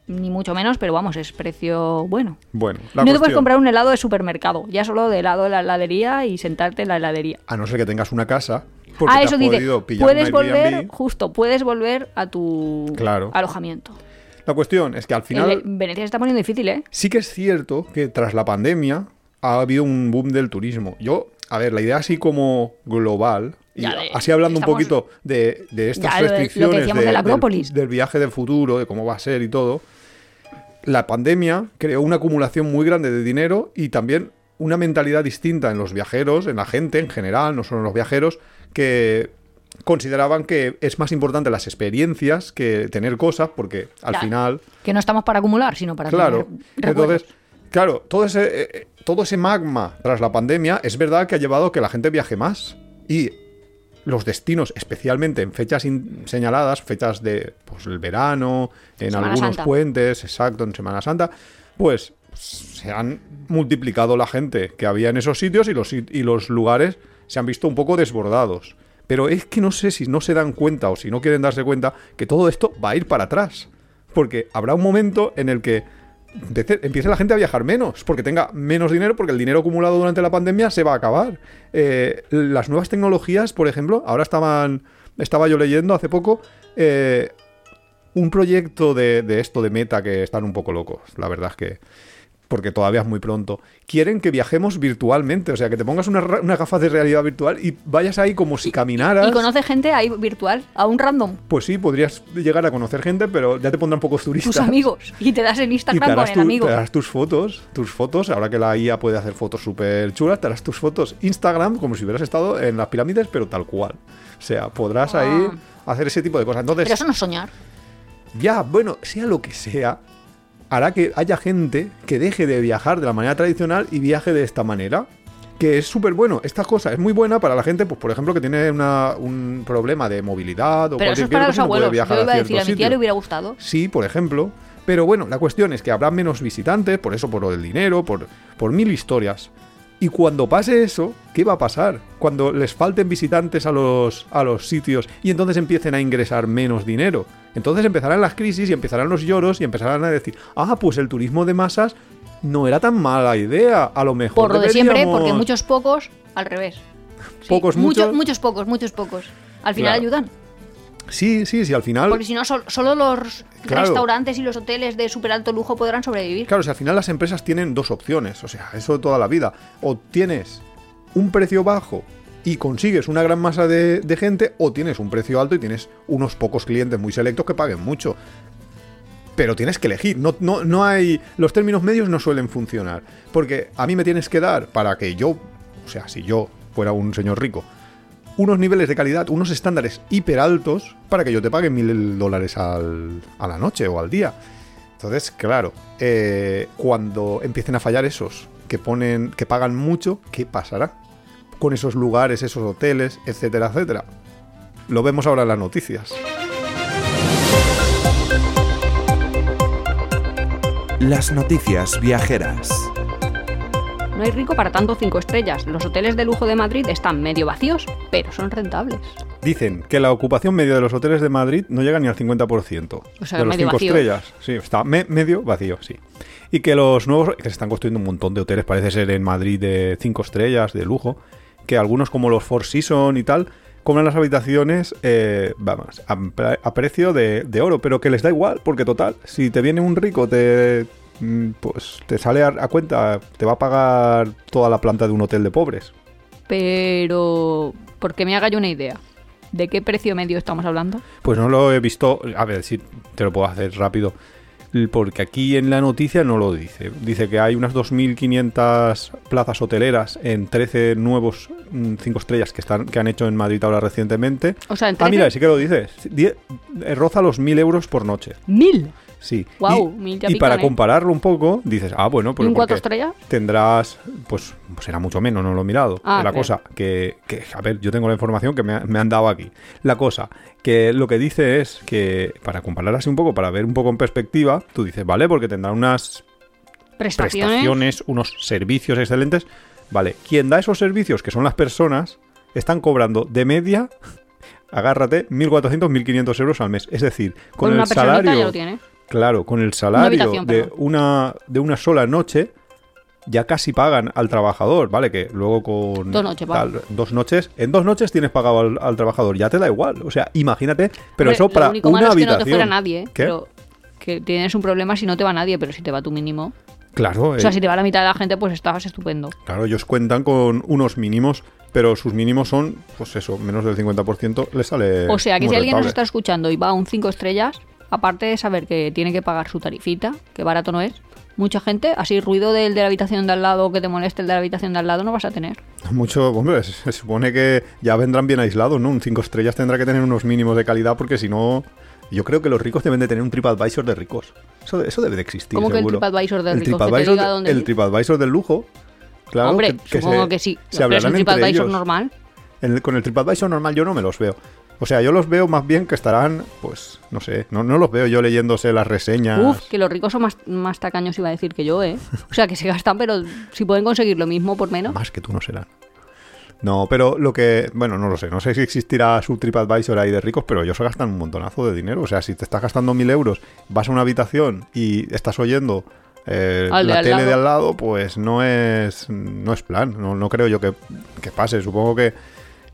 ni mucho menos, pero vamos, es precio bueno. Bueno, no la te puedes comprar un helado de supermercado, ya solo de helado de la heladería y sentarte en la heladería. a no ser que tengas una casa, porque ah, te eso has dice, puedes volver, Airbnb. justo, puedes volver a tu Claro. alojamiento. La cuestión es que al final El- Venecia se está poniendo difícil, ¿eh? sí que es cierto que tras la pandemia ha habido un boom del turismo. Yo, a ver, la idea así como global, y Ya de- así hablando estamos- un poquito de, de estas Ya, de- restricciones decíamos de la del- viaje del futuro, de cómo va a ser y todo, la pandemia creó una acumulación muy grande de dinero y también una mentalidad distinta en los viajeros, en la gente en general, no solo en los viajeros, que consideraban que es más importante las experiencias que tener cosas, porque al final Que no estamos para acumular, sino para Claro. tener. Entonces, claro, todo ese, eh, eh, todo ese magma tras la pandemia es verdad que ha llevado a que la gente viaje más. Y los destinos, especialmente en fechas señaladas, fechas de pues, el verano, en Semana algunos Santa. puentes, exacto, en Semana Santa, pues se han multiplicado la gente que había en esos sitios y los, y los lugares se han visto un poco desbordados. Pero es que no sé si no se dan cuenta o si no quieren darse cuenta que todo esto va a ir para atrás. Porque habrá un momento en el que empiece, la gente a viajar menos, porque tenga menos dinero, porque el dinero acumulado durante la pandemia se va a acabar. Eh, las nuevas tecnologías, por ejemplo, ahora estaban, estaba yo leyendo hace poco eh, un proyecto de esto de Meta que están un poco locos, la verdad es que porque todavía es muy pronto, quieren que viajemos virtualmente, o sea, que te pongas una, ra- una gafas de realidad virtual y vayas ahí como si caminaras. Y conoce gente ahí virtual, a un random, Pues sí, podrías llegar a conocer gente, pero ya te pondrán pocos turistas. tus amigos. Y te das en Y Instagram con el amigo. te harás tus fotos, tus fotos, ahora que la IA puede hacer fotos súper chulas, te harás tus fotos Instagram como si hubieras estado en las pirámides, pero tal cual. O sea, podrás Ah. ahí hacer ese tipo de cosas. Entonces, Pero eso no es soñar. ya, bueno, sea lo que sea, hará que haya gente que deje de viajar de la manera tradicional y viaje de esta manera. Que es súper bueno. Esta cosa es muy buena para la gente, pues por ejemplo, que tiene una- un problema de movilidad o Pero eso cualquier es para los cosa y no puede abuelos. viajar Yo iba a decir, a mi tía sitios. le hubiera gustado. Sí, por ejemplo. Pero bueno, la cuestión es que habrá menos visitantes, por eso, por el dinero, por, por mil historias. Y cuando pase eso, ¿qué va a pasar? Cuando les falten visitantes a los, a los sitios y entonces empiecen a ingresar menos dinero. Entonces empezarán las crisis y empezarán los lloros y empezarán a decir, ah, pues el turismo de masas no era tan mala idea, a lo mejor Por lo de siempre, deberíamos-". porque muchos pocos, al revés. Sí, Pocos, muchos. muchos. Muchos pocos, muchos pocos. Al final Claro. ayudan. Sí, sí, sí, al final... Porque si no, sol- solo los Claro. restaurantes y los hoteles de súper alto lujo podrán sobrevivir. Claro, si al final las empresas tienen dos opciones, o sea, eso de toda la vida. O tienes un precio bajo y consigues una gran masa de, de gente, o tienes un precio alto y tienes unos pocos clientes muy selectos que paguen mucho. Pero tienes que elegir, no, no, no hay. Los términos medios no suelen funcionar. Porque a mí me tienes que dar para que yo, o sea, si yo fuera un señor rico, unos niveles de calidad, unos estándares hiper altos para que yo te pague mil dólares al- a la noche o al día. Entonces, claro, eh, cuando empiecen a fallar esos que ponen, que pagan mucho, ¿qué pasará? Con esos lugares, esos hoteles, etcétera, etcétera. Lo vemos ahora en las noticias. Las noticias viajeras. No hay rico para tanto cinco estrellas. Los hoteles de lujo de Madrid están medio vacíos, pero son rentables. Dicen que la ocupación media de los hoteles de Madrid no llega ni al 50%. O sea, de los medio cinco vacío. estrellas. Sí, está me- medio vacío, sí. Y que los nuevos, que se están construyendo un montón de hoteles, parece ser en Madrid de 5 estrellas, de lujo, que algunos como los Four Seasons y tal, cobran las habitaciones, eh, vamos, a, a precio de, de oro, pero que les da igual, porque total, si te viene un rico, te pues te sale a, a cuenta, te va a pagar toda la planta de un hotel de pobres. Pero, porque me haga yo una idea. ¿De qué precio medio estamos hablando? Pues no lo he visto. A ver, si te lo puedo hacer rápido. Porque aquí en la noticia no lo dice. Dice que hay unas 2.500 plazas hoteleras en 13 nuevos 5 estrellas que, están, que han hecho en Madrid ahora recientemente. O sea, en Ah, 13, mira, sí que lo dice. Die- eh, roza los 1.000 euros por noche. ¡Mil! Sí. Guau, y, mil y para compararlo un poco, dices, ah, bueno, ¿Y pues un estrellas? tendrás, pues, pues será mucho menos, no lo he mirado. Ah, la cosa que, que, a ver, yo tengo la información que me, me han dado aquí. La cosa que lo que dice es que, para comparar así un poco, para ver un poco en perspectiva, tú dices, vale, porque tendrá unas Prestaciones. prestaciones, unos servicios excelentes. Vale, quien da esos servicios, que son las personas, están cobrando de media, agárrate, 1.400, 1.500 euros al mes. Es decir, con, Con el una salario... ya lo tiene. Claro, con el salario habitación, de, una, de una sola noche ya casi pagan al trabajador, ¿vale? Que luego con... Dos noches, tal, dos noches. En dos noches tienes pagado al, al trabajador, ya te da igual. O sea, imagínate, pero Hombre, eso para lo único una malo es que habitación. no te fuera nadie, ¿eh? ¿Qué? Pero que tienes un problema si no te va nadie, pero si te va tu mínimo. Claro, O sea, eh, si te va la mitad de la gente, pues estabas estupendo. claro, ellos cuentan con unos mínimos, pero sus mínimos son, pues eso, menos del 50%, les sale O sea, que si alguien nos está escuchando y va a un 5 estrellas, aparte de saber que tiene que pagar su tarifita, que barato no es, mucha gente, así ruido del de la habitación de al lado que te moleste el de la habitación de al lado no vas a tener. Mucho, hombre, se se supone que ya vendrán bien aislados, ¿no? Un 5 estrellas tendrá que tener unos mínimos de calidad porque si no... Yo creo que los ricos deben de tener un TripAdvisor de ricos. Eso, eso debe de existir, ¿Cómo que el. TripAdvisor de El ricos? Que te diga el ir. TripAdvisor del lujo. Claro, Hombre, que- supongo se- que sí. Se pero es un TripAdvisor normal. En el- con el TripAdvisor normal yo no me los veo. O sea, yo los veo más bien que estarán, pues, no sé, no, no los veo yo leyéndose las reseñas. Uf, que los ricos son más, más tacaños, iba a decir que yo, ¿eh? O sea, que se gastan, pero si pueden conseguir lo mismo por menos. Más que tú no serán. No, pero lo que. Bueno, no lo sé. No sé si existirá su TripAdvisor ahí de ricos, pero ellos se gastan un montonazo de dinero. O sea, si te estás gastando mil euros, vas a una habitación y estás oyendo eh, de la tele lado. de al lado, pues no es, no es plan. No, no creo yo que, que pase. Supongo que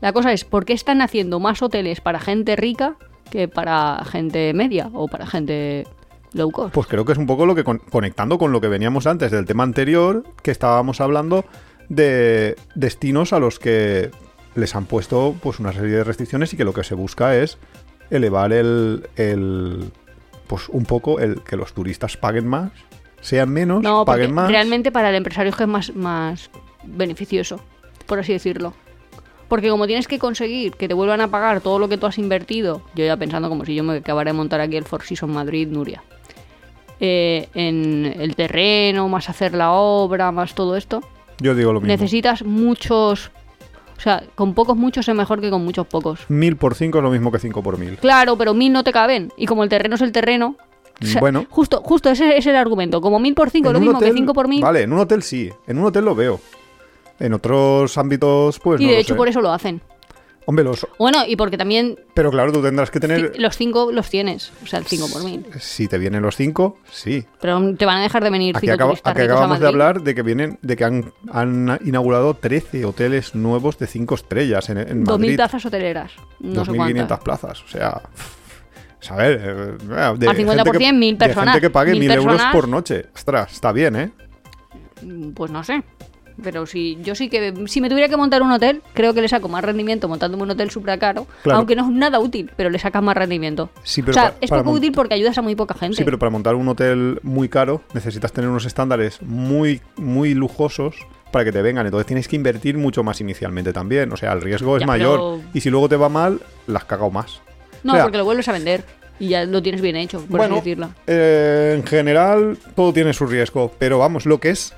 La cosa es, ¿por qué están haciendo más hoteles para gente rica que para gente media o para gente low cost? Pues creo que es un poco lo que con- conectando con lo que veníamos antes del tema anterior, que estábamos hablando de destinos a los que les han puesto pues una serie de restricciones y que lo que se busca es elevar el, el pues un poco el que los turistas paguen más, sean menos, no, paguen más. realmente para el empresario es que es más, más beneficioso, por así decirlo. Porque como tienes que conseguir que te vuelvan a pagar todo lo que tú has invertido, yo ya pensando como si yo me acabara de montar aquí el Four Seasons Madrid, Nuria, eh, en el terreno, más hacer la obra, más todo esto, Yo digo lo mismo. necesitas muchos... O sea, con pocos muchos es mejor que con muchos pocos. Mil por cinco es lo mismo que cinco por mil. Claro, pero mil no te caben. Y como el terreno es el terreno... o sea, Bueno. Justo, justo ese es el argumento. Como mil por cinco es lo mismo que cinco por mil. Vale, en un hotel sí. En un hotel lo veo. En otros ámbitos, pues y no de hecho sé. por eso lo hacen. Hombre, los... Bueno, y porque también Pero claro, tú tendrás que tener... los cinco los tienes. O sea, el cinco por mil. Si te vienen los cinco, sí. Pero te van a dejar de venir Aquí, cinco acaba- aquí acabamos de hablar de que vienen, de que han, han inaugurado 13 hoteles nuevos de 5 estrellas en, en Dos mil Madrid. plazas hoteleras. No sé 2.500 cuántas. plazas. O sea, a ver, eh, de Al gente 50%, que- mil de personas. gente que pague Mil 1.000 euros por noche. Ostras, está bien, ¿eh? Mm, Pues no sé. Pero si yo sí que si me tuviera que montar un hotel, creo que le saco más rendimiento montándome un hotel súper caro, Claro. aunque no es nada útil, pero le sacas más rendimiento. Sí, pero o sea, es poco útil porque ayudas a muy poca gente. Sí, pero para montar un hotel muy caro necesitas tener unos estándares muy, muy lujosos para que te vengan. Entonces tienes que invertir mucho más inicialmente también. O sea, el riesgo es Ya, mayor. pero- Y si luego te va mal, la has cagado más. no, o sea, porque lo vuelves a vender y ya lo tienes bien hecho, por bueno, así decirlo. eh, en general todo tiene su riesgo. Pero vamos, lo que es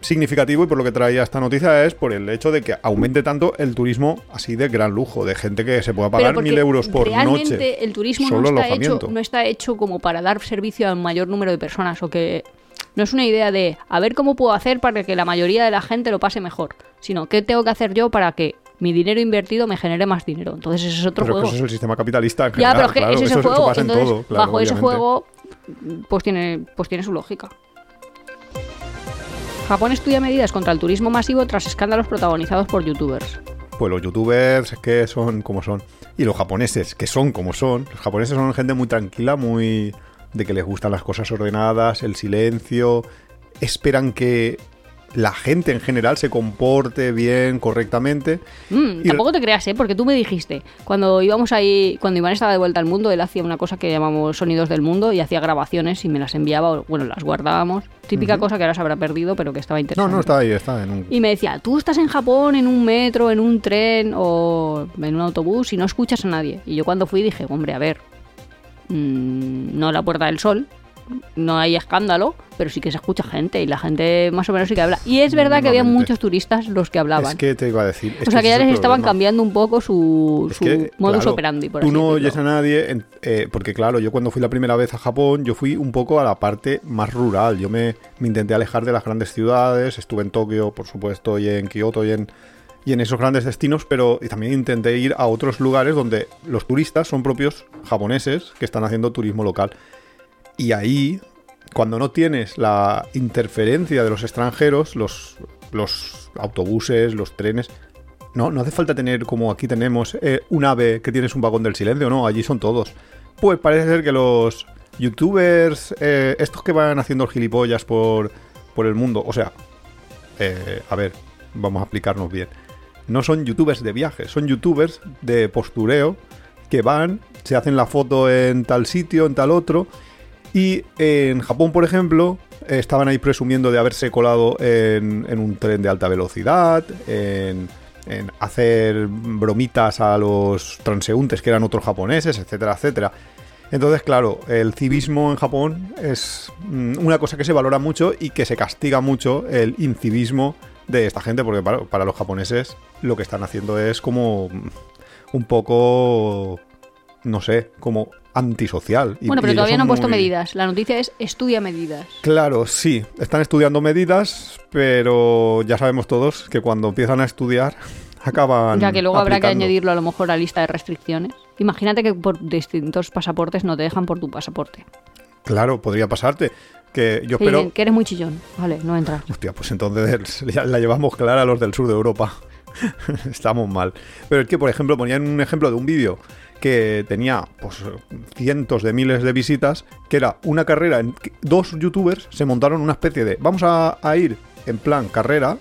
significativo y por lo que traía esta noticia es por el hecho de que aumente tanto el turismo así de gran lujo, de gente que se pueda pagar mil euros por realmente noche. el turismo Solo no está, hecho, no está hecho como para dar servicio a un mayor número de personas o que no es una idea de a ver cómo puedo hacer para que la mayoría de la gente lo pase mejor, sino qué tengo que hacer yo para que mi dinero invertido me genere más dinero. Entonces ese es otro Pero es que juego. eso es el sistema capitalista en ya, pero es que claro, ese es eso juego. pasa en todo, claro, bajo ese juego, pues tiene, pues tiene su lógica. Japón estudia medidas contra el turismo masivo tras escándalos protagonizados por youtubers. Pues los youtubers que son como son. Y los japoneses que son como son. Los japoneses son gente muy tranquila, muy de que les gustan las cosas ordenadas, el silencio. Esperan que la gente en general se comporte bien, correctamente. Mm, Y- tampoco te creas, ¿eh? Porque tú me dijiste, cuando íbamos ahí, cuando Iván estaba de vuelta al mundo, él hacía una cosa que llamamos Sonidos del Mundo y hacía grabaciones y me las enviaba, o, bueno, las guardábamos. Típica cosa que ahora se habrá perdido, pero que estaba No, interesante. no, está ahí, está en un... Y me decía, tú estás en Japón, en un metro, en un tren o en un autobús y no escuchas a nadie. Y yo cuando fui dije, hombre, a ver, mm, no la Puerta del Sol, no hay escándalo, pero sí que se escucha gente y la gente más o menos sí que habla. Y es verdad que había muchos turistas los que hablaban. Es que te iba a decir... o sea que que ya les estaban problema. cambiando un poco su, Es su que, modus claro, operandi, por Tú no oyes a nadie, en- eh, porque claro, yo cuando fui la primera vez a Japón, yo fui un poco a la parte más rural. Yo me, me intenté alejar de las grandes ciudades, estuve en Tokio, por supuesto, y en Kioto y en, y en esos grandes destinos, pero y también intenté ir a otros lugares donde los turistas son propios japoneses que están haciendo turismo local. Y ahí, cuando no tienes la interferencia de los extranjeros, los, los autobuses, los trenes, no, no hace falta tener como aquí tenemos eh, un ave que tienes un vagón del silencio, no, allí son todos. Pues parece ser que los youtubers, eh, estos que van haciendo gilipollas por, por el mundo, o sea, eh, a ver, vamos a explicarnos bien. No son youtubers de viajes, son youtubers de postureo que van, se hacen la foto en tal sitio, en tal otro. Y en Japón, por ejemplo, estaban ahí presumiendo de haberse colado en, en un tren de alta velocidad, en, en hacer bromitas a los transeúntes que eran otros japoneses, etcétera, etcétera. Entonces, claro, el civismo en Japón es mm, una cosa que se valora mucho y que se castiga mucho el incivismo de esta gente, porque para, para los japoneses lo que están haciendo es como un poco, no sé, como antisocial. Y- Bueno, pero todavía no han puesto muy- medidas. La noticia es estudia medidas. Claro, sí, están estudiando medidas, pero ya sabemos todos que cuando empiezan a estudiar acaban. Ya que luego habrá que añadirlo a lo mejor a la lista de restricciones. Imagínate que por distintos pasaportes no te dejan por tu pasaporte. Claro, podría pasarte. Que yo espero... que eres muy chillón. Vale, no entras. Hostia, pues entonces ya la llevamos clara a los del sur de Europa. Estamos mal. Pero es que, por ejemplo, ponían un ejemplo de un vídeo que tenía pues, cientos de miles de visitas, que era una carrera, en que dos youtubers se montaron una especie de, vamos a, a ir en plan carrera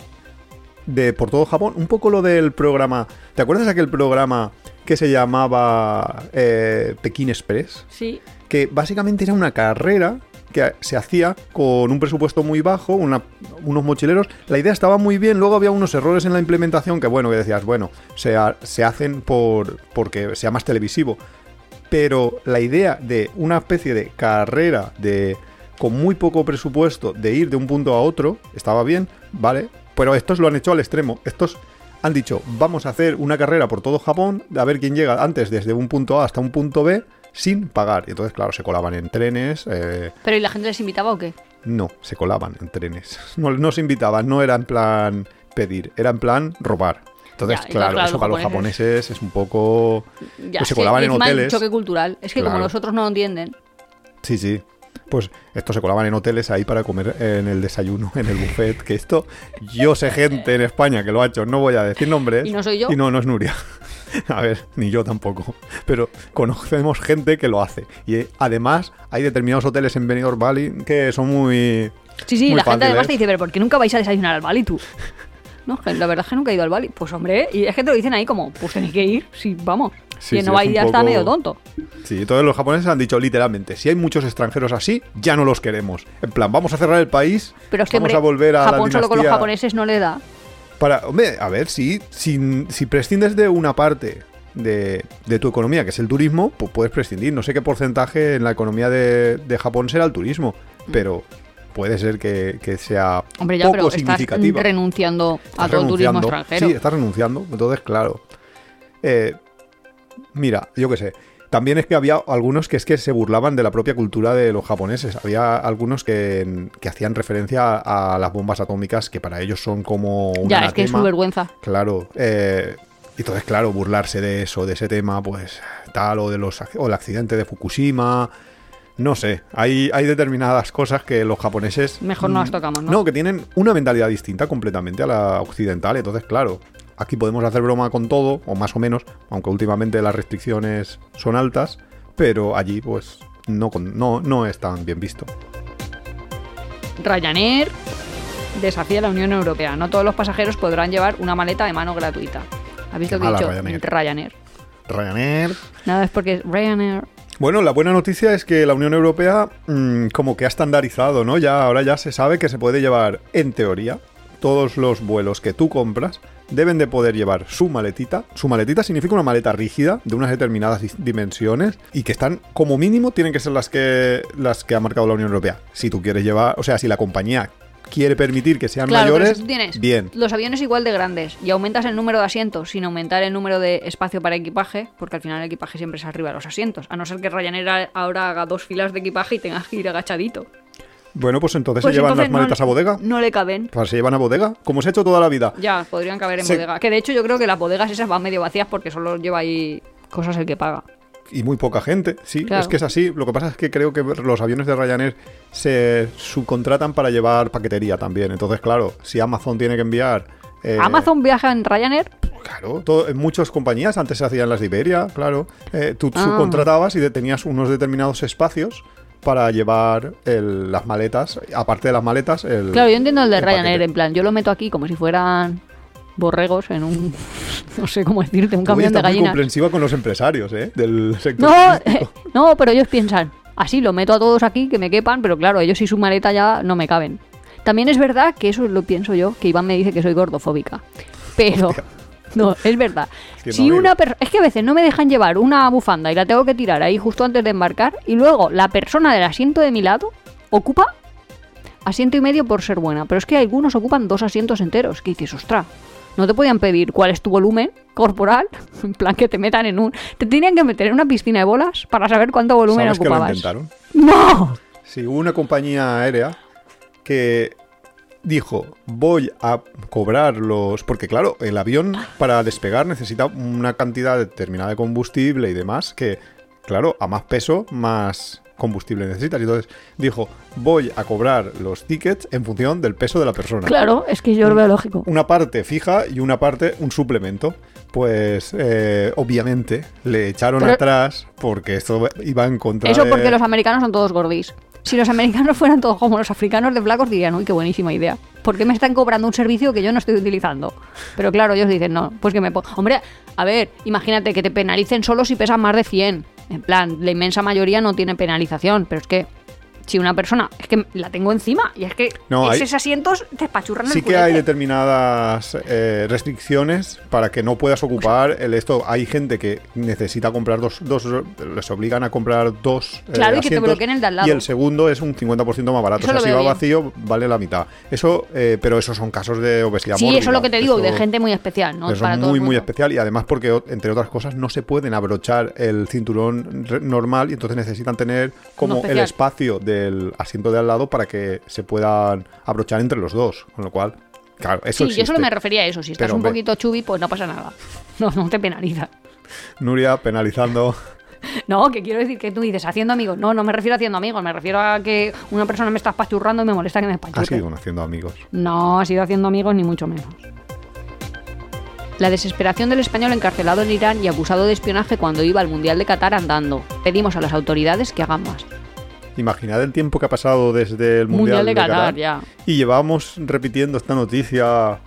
de por todo Japón, un poco lo del programa, ¿te acuerdas de aquel programa que se llamaba eh, Pekín Express? Sí. que básicamente era una carrera que se hacía con un presupuesto muy bajo, unos mochileros. La idea estaba muy bien, luego había unos errores en la implementación que, bueno, que decías, bueno, se, se hacen por porque sea más televisivo. Pero la idea de una especie de carrera de con muy poco presupuesto de ir de un punto a otro estaba bien, ¿vale? Pero estos lo han hecho al extremo. Estos han dicho, vamos a hacer una carrera por todo Japón, a ver quién llega antes desde un punto A hasta un punto B sin pagar. Y entonces, claro, se colaban en trenes. eh, ¿Pero y la gente les invitaba o qué? no, se colaban en trenes. No, no se invitaban, no era en plan pedir, era en plan robar. Entonces, Ya, claro, claro, eso para los japoneses- japoneses es un poco... Ya, Pues se sí, colaban y en hoteles. choque cultural. Es que como Claro. los otros no lo entienden. Sí, sí. Pues estos se colaban en hoteles ahí para comer en el desayuno, en el buffet. Que esto, yo sé gente en España que lo ha hecho, no voy a decir nombres. ¿Y no soy yo? Y no, no es Nuria. A ver, ni yo tampoco. Pero conocemos gente que lo hace. Y eh, además hay determinados hoteles en Benidorm Valley que son muy... Sí, sí, Muy la gente además te dice, pero ¿por qué nunca vais a desayunar al Bali tú? No, que la verdad es que nunca he ido al Bali. Pues hombre, y es que te lo dicen ahí como, pues tenéis que ir, sí, vamos. Sí, sí, no va a es ir un ya está medio tonto. Sí, todos los japoneses han dicho literalmente, si hay muchos extranjeros así, ya no los queremos. En plan, vamos a cerrar el país, Pero es que, vamos hombre, a volver a Japón la solo con los dinastía- japoneses no le da. Para, hombre, a ver, si, si, si prescindes de una parte de, de tu economía, que es el turismo, pues puedes prescindir. No sé qué porcentaje en la economía de, de Japón será el turismo, pero puede ser que, que sea Hombre, ya, poco pero estás significativa. renunciando a Estás todo turismo extranjero. Sí, estás renunciando. Entonces, claro. Eh, mira, yo qué sé. También es que había algunos que es que se burlaban de la propia cultura de los japoneses. Había algunos que, que hacían referencia a las bombas atómicas, que para ellos son como un ya, es que es su vergüenza. Claro. eh, entonces, claro, burlarse de eso, de ese tema, pues tal, o de los o el accidente de Fukushima. No sé, hay, hay determinadas cosas que los japoneses... Mejor no las mm, tocamos, ¿no? No, que tienen una mentalidad distinta completamente a la occidental. Entonces, claro, aquí podemos hacer broma con todo, o más o menos, aunque últimamente las restricciones son altas, pero allí, pues, no, no, no es tan bien visto. Ryanair desafía a la Unión Europea. No todos los pasajeros podrán llevar una maleta de mano gratuita. ¿Has visto Qué que he dicho? Ryanair. Ryanair. Ryanair. Nada, es porque es Ryanair. Bueno, la buena noticia es que la Unión Europea mm, como que ha estandarizado, ¿no? Ya ahora ya se sabe que se puede llevar, en teoría, todos los vuelos que tú compras deben de poder llevar su maletita. Su maletita significa una maleta rígida de unas determinadas dimensiones y que están como mínimo tienen que ser las que las que ha marcado la Unión Europea. Si tú quieres llevar, o sea, si la compañía quiere permitir que sean Claro, pero mayores, si tú tienes bien. los aviones igual de grandes y aumentas el número de asientos sin aumentar el número de espacio para equipaje, porque al final el equipaje siempre es arriba de los asientos, a no ser que Ryanair ahora haga dos filas de equipaje y tengas que ir agachadito. Bueno, pues entonces Pues se llevan entonces las maletas no, a bodega. No le caben. Pues se llevan a bodega, como se ha hecho toda la vida. Ya, podrían caber en Se- bodega. Que de hecho yo creo que las bodegas esas van medio vacías porque solo lleva ahí cosas el que paga. Y muy poca gente, sí, Claro. es que es así. Lo que pasa es que creo que los aviones de Ryanair se subcontratan para llevar paquetería también. Entonces, claro, si Amazon tiene que enviar... eh, Amazon viaja en Ryanair. Claro, todo- en muchas compañías, antes se hacían las de Iberia, claro. eh, tú Ah. subcontratabas y tenías unos determinados espacios para llevar el- las maletas, aparte de las maletas, el... Claro, yo entiendo el de el Ryanair, paquete. en plan, yo lo meto aquí como si fueran borregos en un, no sé cómo decirte, un camión de estás muy gallinas. comprensiva con los empresarios, ¿eh? Del sector No, eh, no, pero ellos piensan, así lo meto a todos aquí, que me quepan, pero claro, ellos y su maleta ya no me caben. También es verdad que eso lo pienso yo, que Iván me dice que soy gordofóbica. Pero, no, es verdad. Es que no, si una per- es que a veces no me dejan llevar una bufanda y la tengo que tirar ahí justo antes de embarcar, y luego la persona del asiento de mi lado ocupa asiento y medio por ser buena, pero es que algunos ocupan dos asientos enteros, que dices, ostra, no te podían pedir cuál es tu volumen corporal, en plan que te metan en un... Te tenían que meter en una piscina de bolas para saber cuánto volumen ¿Sabes que lo ocupabas. intentaron? ¡No! Sí, hubo una compañía aérea que dijo, voy a cobrar los... Porque claro, el avión para despegar necesita una cantidad determinada de combustible y demás que, claro, a más peso, más combustible necesitas. Y entonces dijo, voy a cobrar los tickets en función del peso de la persona. Claro, es que yo lo veo lógico. Una parte fija y una parte un suplemento. Pues eh, obviamente le echaron Pero- atrás porque esto iba en contra Eso de- porque los americanos son todos gordis. Si los americanos fueran todos como los africanos de flacos, dirían, uy, qué buenísima idea. ¿Por qué me están cobrando un servicio que yo no estoy utilizando? Pero claro, ellos dicen, no, pues que me. Hombre, a ver, imagínate que te penalicen solo si pesas más de 100. En plan, la inmensa mayoría no tiene penalización, pero es que si una persona, es que la tengo encima y es que No, hay- esos asientos te espachurran Sí el que hay determinadas eh, restricciones para que no puedas ocupar el esto. Hay gente que necesita comprar dos, dos les obligan a comprar dos eh, Claro, y que te bloqueen el de al lado. y el segundo es un 50% más barato. Eso o sea, si va bien. vacío vale la mitad. Eso, eh, pero esos son casos de obesidad Sí, mórbida. eso es lo que te digo, de Eso- gente muy especial, ¿no? eso Para muy, muy especial y además porque, entre otras cosas, no se pueden abrochar el cinturón normal y entonces necesitan tener como el espacio del asiento de al lado para que se puedan abrochar entre los dos. Con lo cual, claro, eso Sí, yo solo existe. me refería a eso. Si estás Pero, un poquito chubi, pues no pasa nada. No, no te penaliza. Nuria penalizando. No, que quiero decir que tú dices haciendo amigos. No, no me refiero a haciendo amigos, me refiero a que una persona me está espachurrando y me molesta que me Ha espachurre. sido un haciendo amigos. No ha sido haciendo amigos ni mucho menos. La desesperación del español encarcelado en Irán y acusado de espionaje cuando iba al Mundial de Qatar andando. Pedimos a las autoridades que hagan más. Imaginad el tiempo que ha pasado desde el Mundial, Mundial de Qatar, ya. Y llevamos repitiendo esta noticia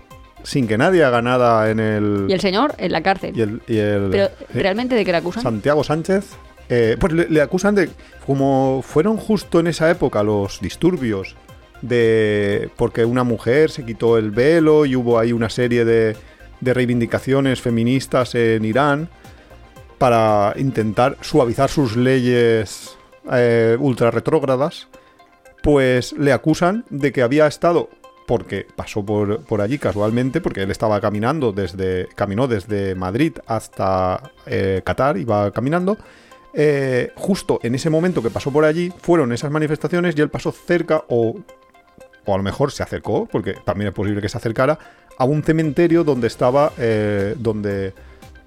sin que nadie haga nada en el. Y el señor en la cárcel. y el- y el- Pero, sí. ¿realmente de qué le acusan? Santiago Sánchez. eh, pues le, le acusan de. Como fueron justo en esa época los disturbios de. Porque una mujer se quitó el velo y hubo ahí una serie de, de reivindicaciones feministas en Irán para intentar suavizar sus leyes eh, ultra retrógradas. Pues le acusan de que había estado. Porque pasó por, por allí casualmente, porque él estaba caminando desde. caminó desde Madrid hasta eh, Qatar, iba caminando. Eh, justo en ese momento que pasó por allí, fueron esas manifestaciones y él pasó cerca, o, o a lo mejor se acercó, porque también es posible que se acercara, a un cementerio donde estaba. eh, donde.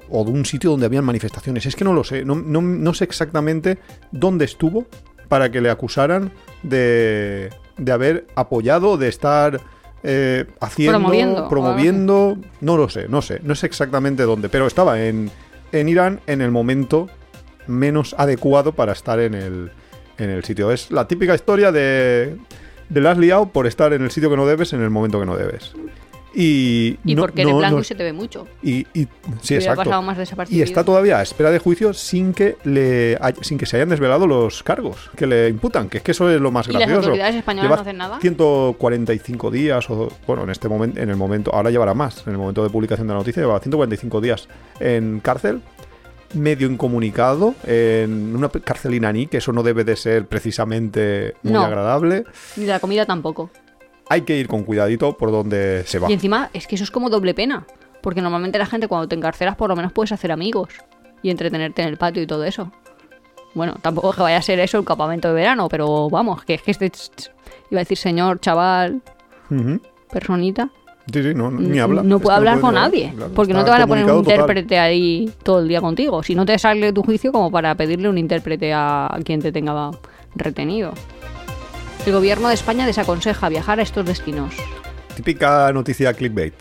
O de un sitio donde habían manifestaciones. Es que no lo sé, no, no- no sé exactamente dónde estuvo para que le acusaran de, de haber apoyado, de estar eh, haciendo, Promoviendo, promoviendo, no lo sé, no sé, no sé exactamente dónde, pero estaba en, en Irán en el momento menos adecuado para estar en el, en el sitio. Es la típica historia de, de la has liado por estar en el sitio que no debes en el momento que no debes. Y, Y no- porque no- blanco no- y se te ve mucho. y, y- sí, exacto. más Y está todavía a espera de juicio sin que le sin que se hayan desvelado los cargos que le imputan, que es que eso es lo más ¿Y las autoridades españolas Lleva no hacen nada? 145 días o bueno, en este momento en el momento ahora llevará más, en el momento de publicación de la noticia lleva 145 días en cárcel medio incomunicado en una cárcel iraní, que eso no debe de ser precisamente muy No. agradable. Ni la comida tampoco. Hay que ir con cuidadito por donde se va. Y encima es que eso es como doble pena. Porque normalmente la gente cuando te encarcelas por lo menos puedes hacer amigos y entretenerte en el patio y todo eso. Bueno, tampoco es que vaya a ser eso el campamento de verano, pero vamos, que es que este... Iba a decir señor, chaval, personita. Sí, sí, no, ni habla. No puede hablar con nadie. Claro, porque no te van a poner un total. intérprete ahí todo el día contigo. Si no te sale tu juicio como para pedirle un intérprete a quien te tenga retenido. El gobierno de España desaconseja viajar a estos destinos. Típica noticia clickbait.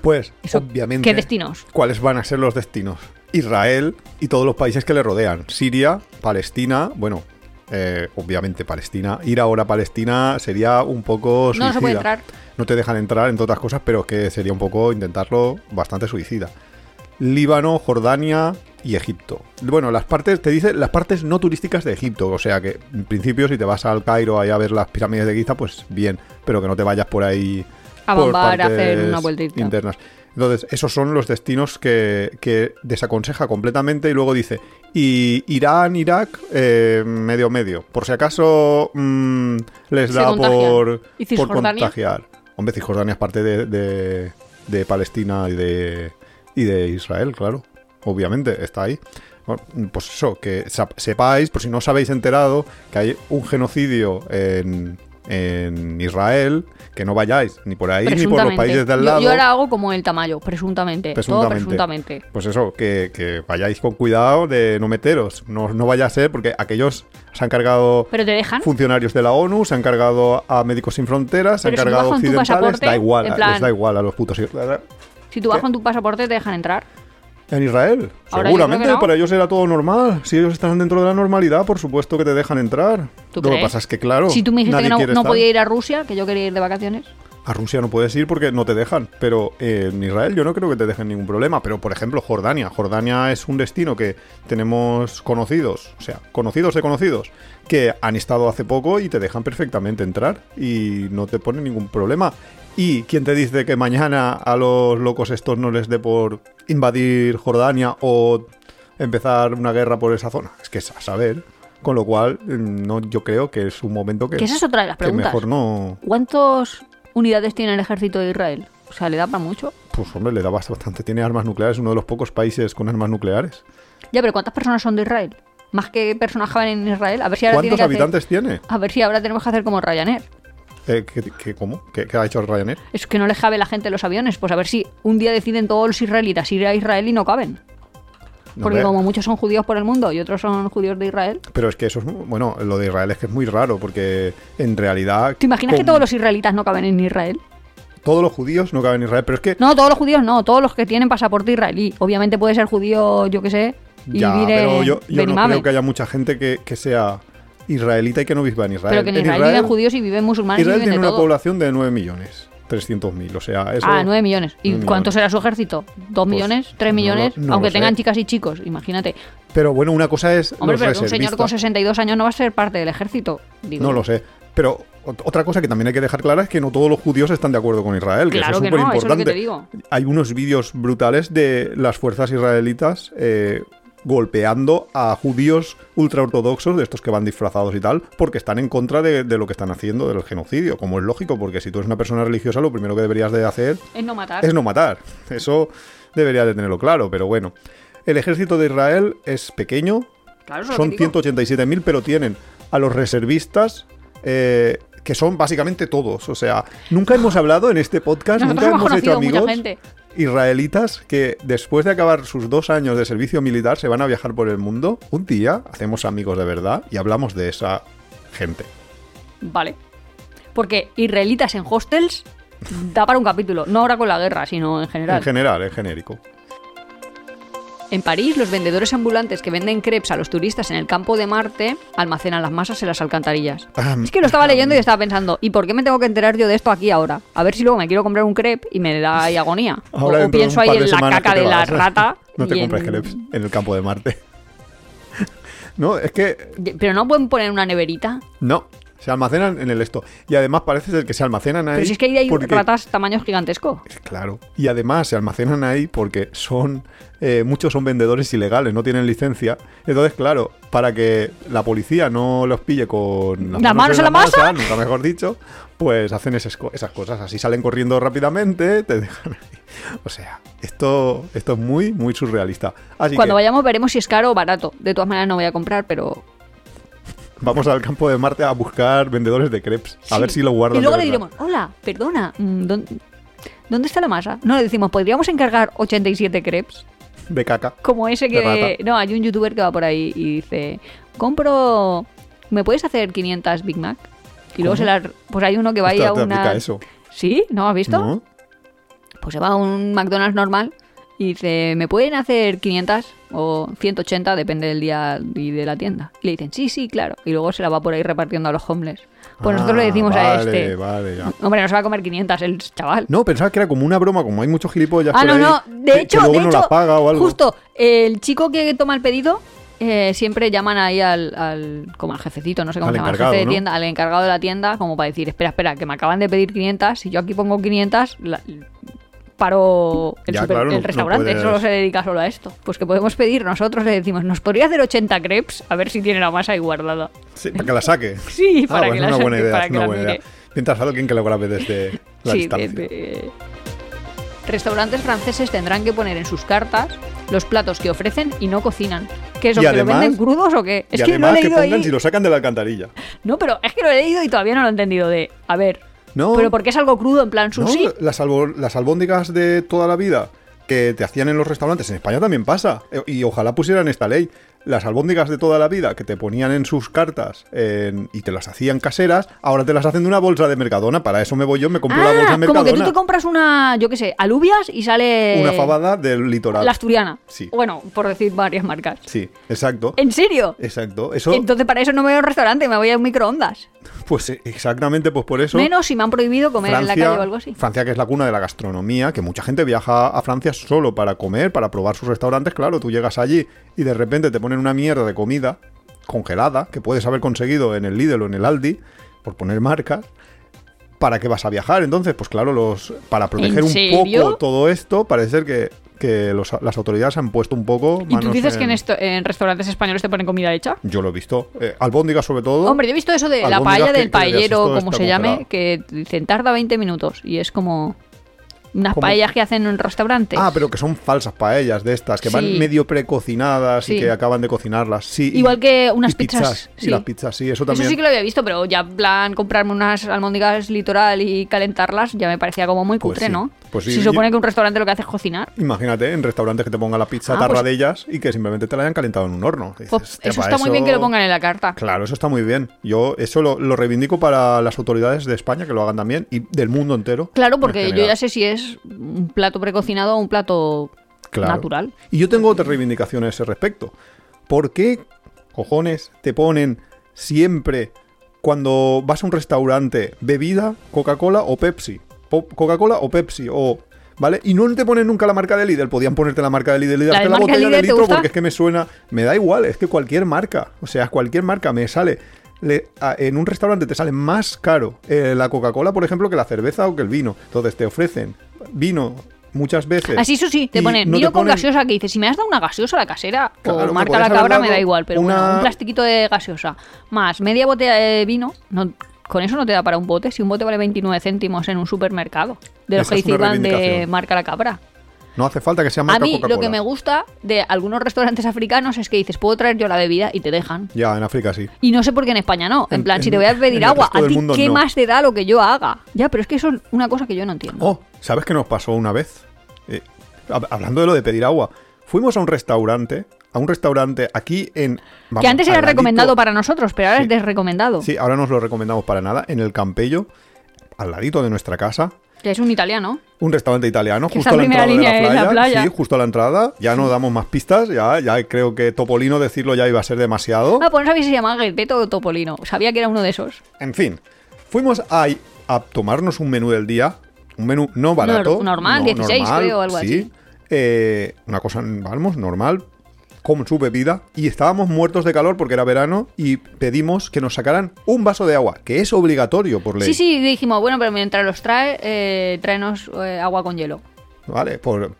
Pues, Eso, obviamente. ¿Qué destinos? ¿Cuáles van a ser los destinos? Israel y todos los países que le rodean. Siria, Palestina, bueno, eh, obviamente Palestina. Ir ahora a Palestina sería un poco suicida. No, no se puede entrar. No te dejan entrar, entre otras cosas, pero que sería un poco intentarlo bastante suicida. Líbano, Jordania y Egipto. Bueno, las partes, te dice las partes no turísticas de Egipto, o sea que en principio si te vas al Cairo ahí a ver las pirámides de Giza, pues bien, pero que no te vayas por ahí A por bombar, a hacer partes una vueltita. internas. Entonces, esos son los destinos que, que desaconseja completamente y luego dice, y Irán, Irak, eh, medio medio. Por si acaso mm, les da por, ¿Y por contagiar. Hombre, Cisjordania es parte de, de- de Palestina y de, y de Israel, claro. Obviamente, está ahí. Bueno, pues eso, que sepáis, por si no os habéis enterado, que hay un genocidio en, en Israel, que no vayáis ni por ahí ni por los países de al Yo- lado. Yo, ahora hago como el tamaño, presuntamente. Todo Presuntamente. Pues eso, que, que vayáis con cuidado de no meteros. No, no vaya a ser, porque aquellos se han cargado ¿Pero te dejan? funcionarios de la ONU, se han cargado a Médicos Sin Fronteras, se han si cargado tu occidentales. Da igual, plan- les da igual a los putos. Si tú vas ¿Qué? con tu pasaporte, te dejan entrar. En Israel, Ahora seguramente no. para ellos era todo normal. Si ellos están dentro de la normalidad, por supuesto que te dejan entrar. ¿Tú Lo que pasa es que, claro, si tú me dijiste que no, podía ir a Rusia, que yo quería ir de vacaciones. A Rusia no puedes ir porque no te dejan, pero eh, en Israel yo no creo que te dejen ningún problema. Pero, por ejemplo, Jordania. Jordania es un destino que tenemos conocidos, o sea, conocidos de conocidos, que han estado hace poco y te dejan perfectamente entrar y no te ponen ningún problema. ¿Y quién te dice que mañana a los locos estos no les dé por invadir Jordania o empezar una guerra por esa zona? Es que es a saber. Con lo cual, mm, no, yo creo que es un momento que, Que esa es otra de las preguntas. mejor no... ¿Cuántas unidades tiene el ejército de Israel? O sea, ¿le da para mucho? Pues hombre, le da bastante. Tiene armas nucleares, uno de los pocos países con armas nucleares. Ya, pero ¿cuántas personas son de Israel? Más que personas caben en Israel. A ver si ahora tiene ¿Cuántos hacer- habitantes tiene? A ver si ahora tenemos que hacer como Ryanair. Eh, ¿qué, qué- cómo? ¿Qué, qué ha hecho Ryanair? Es que no les cabe la gente en los aviones. Pues a ver si un día deciden todos los israelitas ir a Israel y no caben. No, Porque como muchos son judíos por el mundo y otros son judíos de Israel. Pero es que eso es... Bueno, lo de Israel es que es muy raro, porque en realidad... ¿Te imaginas que todos los israelitas no caben en Israel? todos los judíos no caben en Israel, pero es que... No, todos los judíos no, todos los que tienen pasaporte israelí. Obviamente puede ser judío, yo qué sé, y ya, vivir pero en yo, yo no creo que haya mucha gente que, que sea israelita y que no viva en Israel. Pero que en Israel, viven judíos y viven musulmanes Israel y viven tiene de una todo. población de 9 millones. 300.000, o sea, eso... Ah, 9 millones. ¿Y cuánto millones. será su ejército? ¿2 Pues, millones? ¿3 no millones? lo- no Aunque tengan sé. chicas y chicos, imagínate. Pero bueno, una cosa es Hombre, los pero un señor con reservistas. 62 años no va a ser parte del ejército. Digo No lo sé. Pero ot- otra cosa que también hay que dejar clara es que no todos los judíos están de acuerdo con Israel, que Claro eso que es no, súper eso es lo que importante. te digo. Hay unos vídeos brutales de las fuerzas israelitas eh, golpeando a judíos ultraortodoxos, de estos que van disfrazados y tal, porque están en contra de, de lo que están haciendo, del genocidio, como es lógico, porque si tú eres una persona religiosa, lo primero que deberías de hacer Es no matar. es no matar. Eso debería de tenerlo claro, pero bueno. El ejército de Israel es pequeño, Claro, es son que digo. 187.000, pero tienen a los reservistas, eh, que son básicamente todos. O sea, nunca hemos hablado en este podcast, Nosotros nunca hemos hemos hecho mucha amigos gente. Israelitas que después de acabar sus dos años de servicio militar se van a viajar por el mundo. Un día hacemos amigos de verdad y hablamos de esa gente. Vale. Porque israelitas en hostels da para un capítulo. No ahora con la guerra, sino en general. En general, en genérico. En París, los vendedores ambulantes que venden crepes a los turistas en el campo de Marte almacenan las masas en las alcantarillas. Es que lo estaba leyendo y estaba pensando, ¿y por qué me tengo que enterar yo de esto aquí ahora? A ver si luego me quiero comprar un crepe y me da ahí agonía. O- Ahora o, pienso ahí en la caca de la rata. No te compres en- crepes en el campo de Marte. no, es que Pero no pueden poner una neverita. no. Se almacenan en el esto. Y además parece ser que se almacenan ahí. Pero si es que ahí hay porque- ratas tamaño gigantesco. Claro. Y además se almacenan ahí porque son. eh, muchos son vendedores ilegales, no tienen licencia. Entonces, claro, para que la policía no los pille con ¿Las manos en la masa? nunca mejor dicho, pues hacen esas, co- esas cosas. Así salen corriendo rápidamente, te dejan ahí. O sea, esto, esto es muy, muy surrealista. Así Cuando que vayamos veremos si es caro o barato. De todas maneras no voy a comprar, pero... vamos al campo de Marte a buscar vendedores de crepes. A Sí. ver si lo guardan. Y luego le diremos, hola, perdona, mm, ¿dón- ¿dónde está la masa? No, le decimos, ¿podríamos encargar 87 crepes? De caca. Como ese que... No, hay un youtuber que va por ahí y dice, compro... ¿Me puedes hacer 500 Big Mac? Y luego ¿Cómo? se las... Pues hay uno que va ahí a te una... eso. ¿Sí? ¿No has visto? ¿No? Pues se va a un McDonald's normal y dice, ¿me pueden hacer 500 o 180? Depende del día y de la tienda. Y le dicen, sí, sí, claro. Y luego se la va por ahí repartiendo a los homeless. Pues nosotros le Ah, decimos a este... Vale, ya. Hombre, no se va a comer 500 el chaval. No, pensaba que era como una broma, como hay muchos gilipollas ah, por no, ahí no. De que- hecho, que luego de no hecho, paga o algo. justo el chico que toma el pedido eh, siempre llaman ahí al, al- como al jefecito, no sé cómo Al se llama, al jefe de ¿no? tienda, al encargado de la tienda, como para decir, espera, espera, que me acaban de pedir 500, si yo aquí pongo 500, la- paro el, Ya, super- claro, no- el no restaurante, solo se dedica solo a esto. Pues que podemos pedir, nosotros le decimos, ¿nos podría hacer 80 crepes? A ver si tiene la masa ahí guardada. Sí, para que la saque. Sí, Ah, para pues que es la una buena saque, idea, es que una buena idea. Mientras alguien que lo grabe desde la Sí, distancia. de- de- Restaurantes franceses tendrán que poner en sus cartas los platos que ofrecen y no cocinan. ¿Qué eso? Y ¿Que además- lo venden crudos o qué? Es y que lo he además que leído pongan ahí. si lo sacan de la alcantarilla. No, pero es que lo he leído y todavía no lo he entendido de. A ver. No. Pero ¿por qué es algo crudo en plan ¿No? sushi? Las, las albóndigas de toda la vida que te hacían en los restaurantes, en España también pasa. Eh, Y ojalá pusieran esta ley. Las albóndigas de toda la vida que te ponían en sus cartas en- y te las hacían caseras, ahora te las hacen de una bolsa de Mercadona. Para eso me voy yo, me compro la bolsa Ah, de como Mercadona. que tú te compras una, yo qué sé, alubias y sale. Una fabada del litoral. La asturiana. Sí. Bueno, por decir varias marcas. Sí, exacto. ¿En serio? Exacto. Eso, Entonces para eso no me voy a un restaurante, me voy a un microondas. pues eh, exactamente, pues por eso. Menos si me han prohibido comer en la calle o algo así. Francia, que es la cuna de la gastronomía, que mucha gente viaja a Francia solo para comer, para probar sus restaurantes. Claro, tú llegas allí y de repente te ponen una mierda de comida congelada que puedes haber conseguido en el Lidl o en el Aldi, por poner marcas. ¿Para qué vas a viajar? Entonces, pues claro, los para proteger ¿En un poco todo esto, parece ser que, que los- las autoridades han puesto un poco. ¿Y tú dices que en, esto, en restaurantes españoles te ponen comida hecha? Yo lo he visto. Eh, sobre todo. Hombre, yo he visto eso de la paella del paellero, como se llame, congelado. que dicen tarda 20 minutos y es como unas paellas que hacen en restaurantes. Ah, pero que son falsas paellas de estas, que van medio precocinadas Sí. y que acaban de cocinarlas. Sí. y- Igual que unas y pizzas, Y sí. las pizzas, sí, eso también. Eso sí que lo había visto, pero ya en plan comprarme unas almóndigas litoral y calentarlas ya me parecía como muy Pues cutre, ¿no? Pues sí, Se supone que un restaurante lo que hace es cocinar. Imagínate en restaurantes que te pongan la pizza Ah, tarra pues- de ellas y que simplemente te la hayan calentado en un horno. Dices, Pues "Hostia, eso está muy bien que lo pongan en la carta. Claro, eso está muy bien. Yo eso lo, lo reivindico para las autoridades de España que lo hagan también y del mundo entero. Claro, en porque yo ya sé si es un plato precocinado o un plato Claro. natural. Y yo tengo otra reivindicación a ese respecto. ¿Por qué, cojones, te ponen siempre cuando vas a un restaurante bebida, Coca-Cola o Pepsi? Coca-Cola o Pepsi o... ¿Vale? Y no te ponen nunca la marca de Lidl. Podían ponerte la marca de Lidl y ¿La darte la, marca botella Lidl de litro gusta? porque es que me suena... Me da igual, es que cualquier marca, o sea, cualquier marca me sale... le- a- en un restaurante te sale más caro eh, la Coca-Cola, por ejemplo, que la cerveza o que el vino. Entonces te ofrecen vino muchas veces. Así, eso sí, te ponen no vino con ponen- gaseosa que dices, si me has dado una gaseosa la casera Claro, o marca la cabra me da igual, pero una- bueno, un plastiquito de gaseosa más media botella de vino, no, con eso no te da para un bote, si un bote vale 29 céntimos en un supermercado, de los Esa que iban de marca la cabra. No hace falta que sea A marca mí Coca-Cola. lo que me gusta de algunos restaurantes africanos es que dices, puedo traer yo la bebida y te dejan. Ya, en África sí. Y no sé por qué en España no. En En- plan, si te voy a pedir agua, ¿a ti qué no. más te da lo que yo haga? Ya, pero es que eso es una cosa que yo no entiendo. Oh, ¿sabes qué nos pasó una vez? Eh, hab- hablando de lo de pedir agua. Fuimos a un restaurante, a un restaurante aquí en... que antes era recomendado para nosotros, pero ahora Sí. es desrecomendado. Sí, ahora no os lo recomendamos para nada. En el Campello, al ladito de nuestra casa, Que es un italiano. un restaurante italiano, Que justo a la entrada de la línea playa. en la playa. Sí, justo a la entrada. Ya no damos más pistas, ya, ya creo que Topolino decirlo ya iba a ser demasiado. Ah, pues no sabía si se llamaba Gepetto o Topolino. Sabía que era uno de esos. En fin, fuimos a, a tomarnos un menú del día, un menú no barato. Nor- normal, no, 16 creo, algo sí. así. Eh, una cosa, vamos, normal, con su bebida. Y estábamos muertos de calor porque era verano y pedimos que nos sacaran un vaso de agua, que es obligatorio por ley. Sí, sí, dijimos, bueno, pero mientras los trae, eh, tráenos eh, agua con hielo. Vale, por,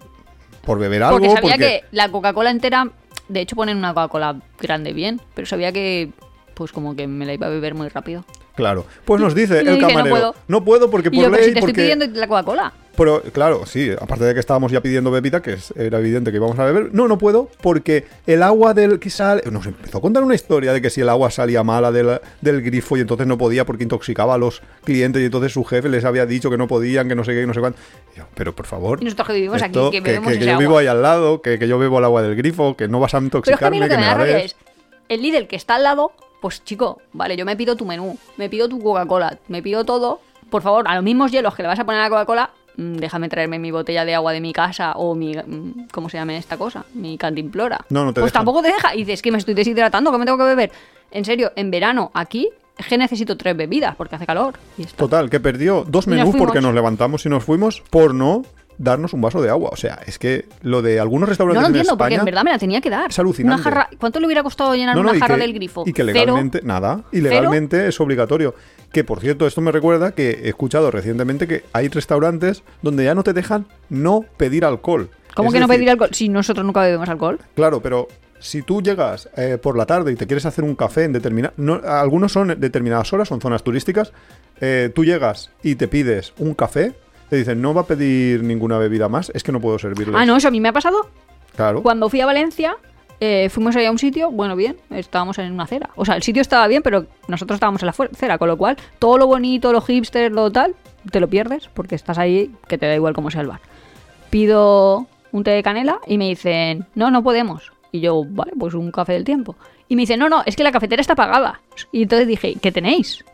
por beber algo. Porque sabía porque- que la Coca-Cola entera, de hecho ponen una Coca-Cola grande bien, pero sabía que, pues como que me la iba a beber muy rápido. Claro, pues nos dice el dije, no camarero. puedo. No puedo porque Y por pero ley. si te porque... estoy pidiendo la Coca-Cola. Pero claro, sí, aparte de que estábamos ya pidiendo bebida, que es- era evidente que íbamos a beber, no, no puedo, porque el agua del que sale. Nos empezó a contar una historia de que si el agua salía mala del, del grifo y entonces no podía porque intoxicaba a los clientes y entonces su jefe les había dicho que no podían, que no sé qué, que no sé cuánto. Yo, pero por favor. Y nosotros que vivimos aquí, que bebemos que, ese yo agua. vivo ahí al lado, que, que yo bebo el agua del grifo, que no vas a Pero es que a intoxicarme, mí lo que me des. es, el Lidl que está al lado, pues chico, vale, yo me pido tu menú, me pido tu Coca-Cola, me pido todo, por favor, a los mismos hielos que le vas a poner a la Coca-Cola, déjame traerme mi botella de agua de mi casa o mi, mm, ¿cómo se llama esta cosa? Mi cantimplora. No, no te Pues dejan. tampoco te deja, y dices que me estoy deshidratando, que me tengo que beber. En serio, en verano, aquí, es que necesito tres bebidas porque hace calor. Y. Total, que perdió dos nos menús porque nos levantamos y nos fuimos por no darnos un vaso de agua. O sea, es que lo de algunos No restaurantes en entiendo, porque en verdad me la tenía que dar. es alucinante. Una jarra, ¿Cuánto le hubiera costado llenar No, no, una jarra que- del grifo? Y que Cero. legalmente, nada, y legalmente es obligatorio. Que por cierto, esto me recuerda que he escuchado recientemente que hay restaurantes donde ya no te dejan no pedir alcohol. ¿Cómo Es que no decir, pedir alcohol? Si nosotros nunca bebemos alcohol. Claro, pero si tú llegas eh, por la tarde y te quieres hacer un café en determinadas... algunos son en determinadas horas, son zonas turísticas. eh, tú llegas y te pides un café, te dicen, no va a pedir ninguna bebida más, es que no puedo servirles. Ah, no, eso a mí me ha pasado Claro. cuando fui a Valencia. Eh, fuimos ahí a un sitio, bueno, bien, estábamos en una acera. O sea, el sitio estaba bien, pero nosotros estábamos en la acera, con lo cual todo lo bonito, lo hipster, lo tal, te lo pierdes porque estás ahí que te da igual cómo sea el bar. Pido un té de canela y me dicen, no, no podemos. Y yo, vale, pues un café del tiempo. Y me dicen, no, no, es que la cafetera está pagada. Y entonces dije, ¿qué tenéis?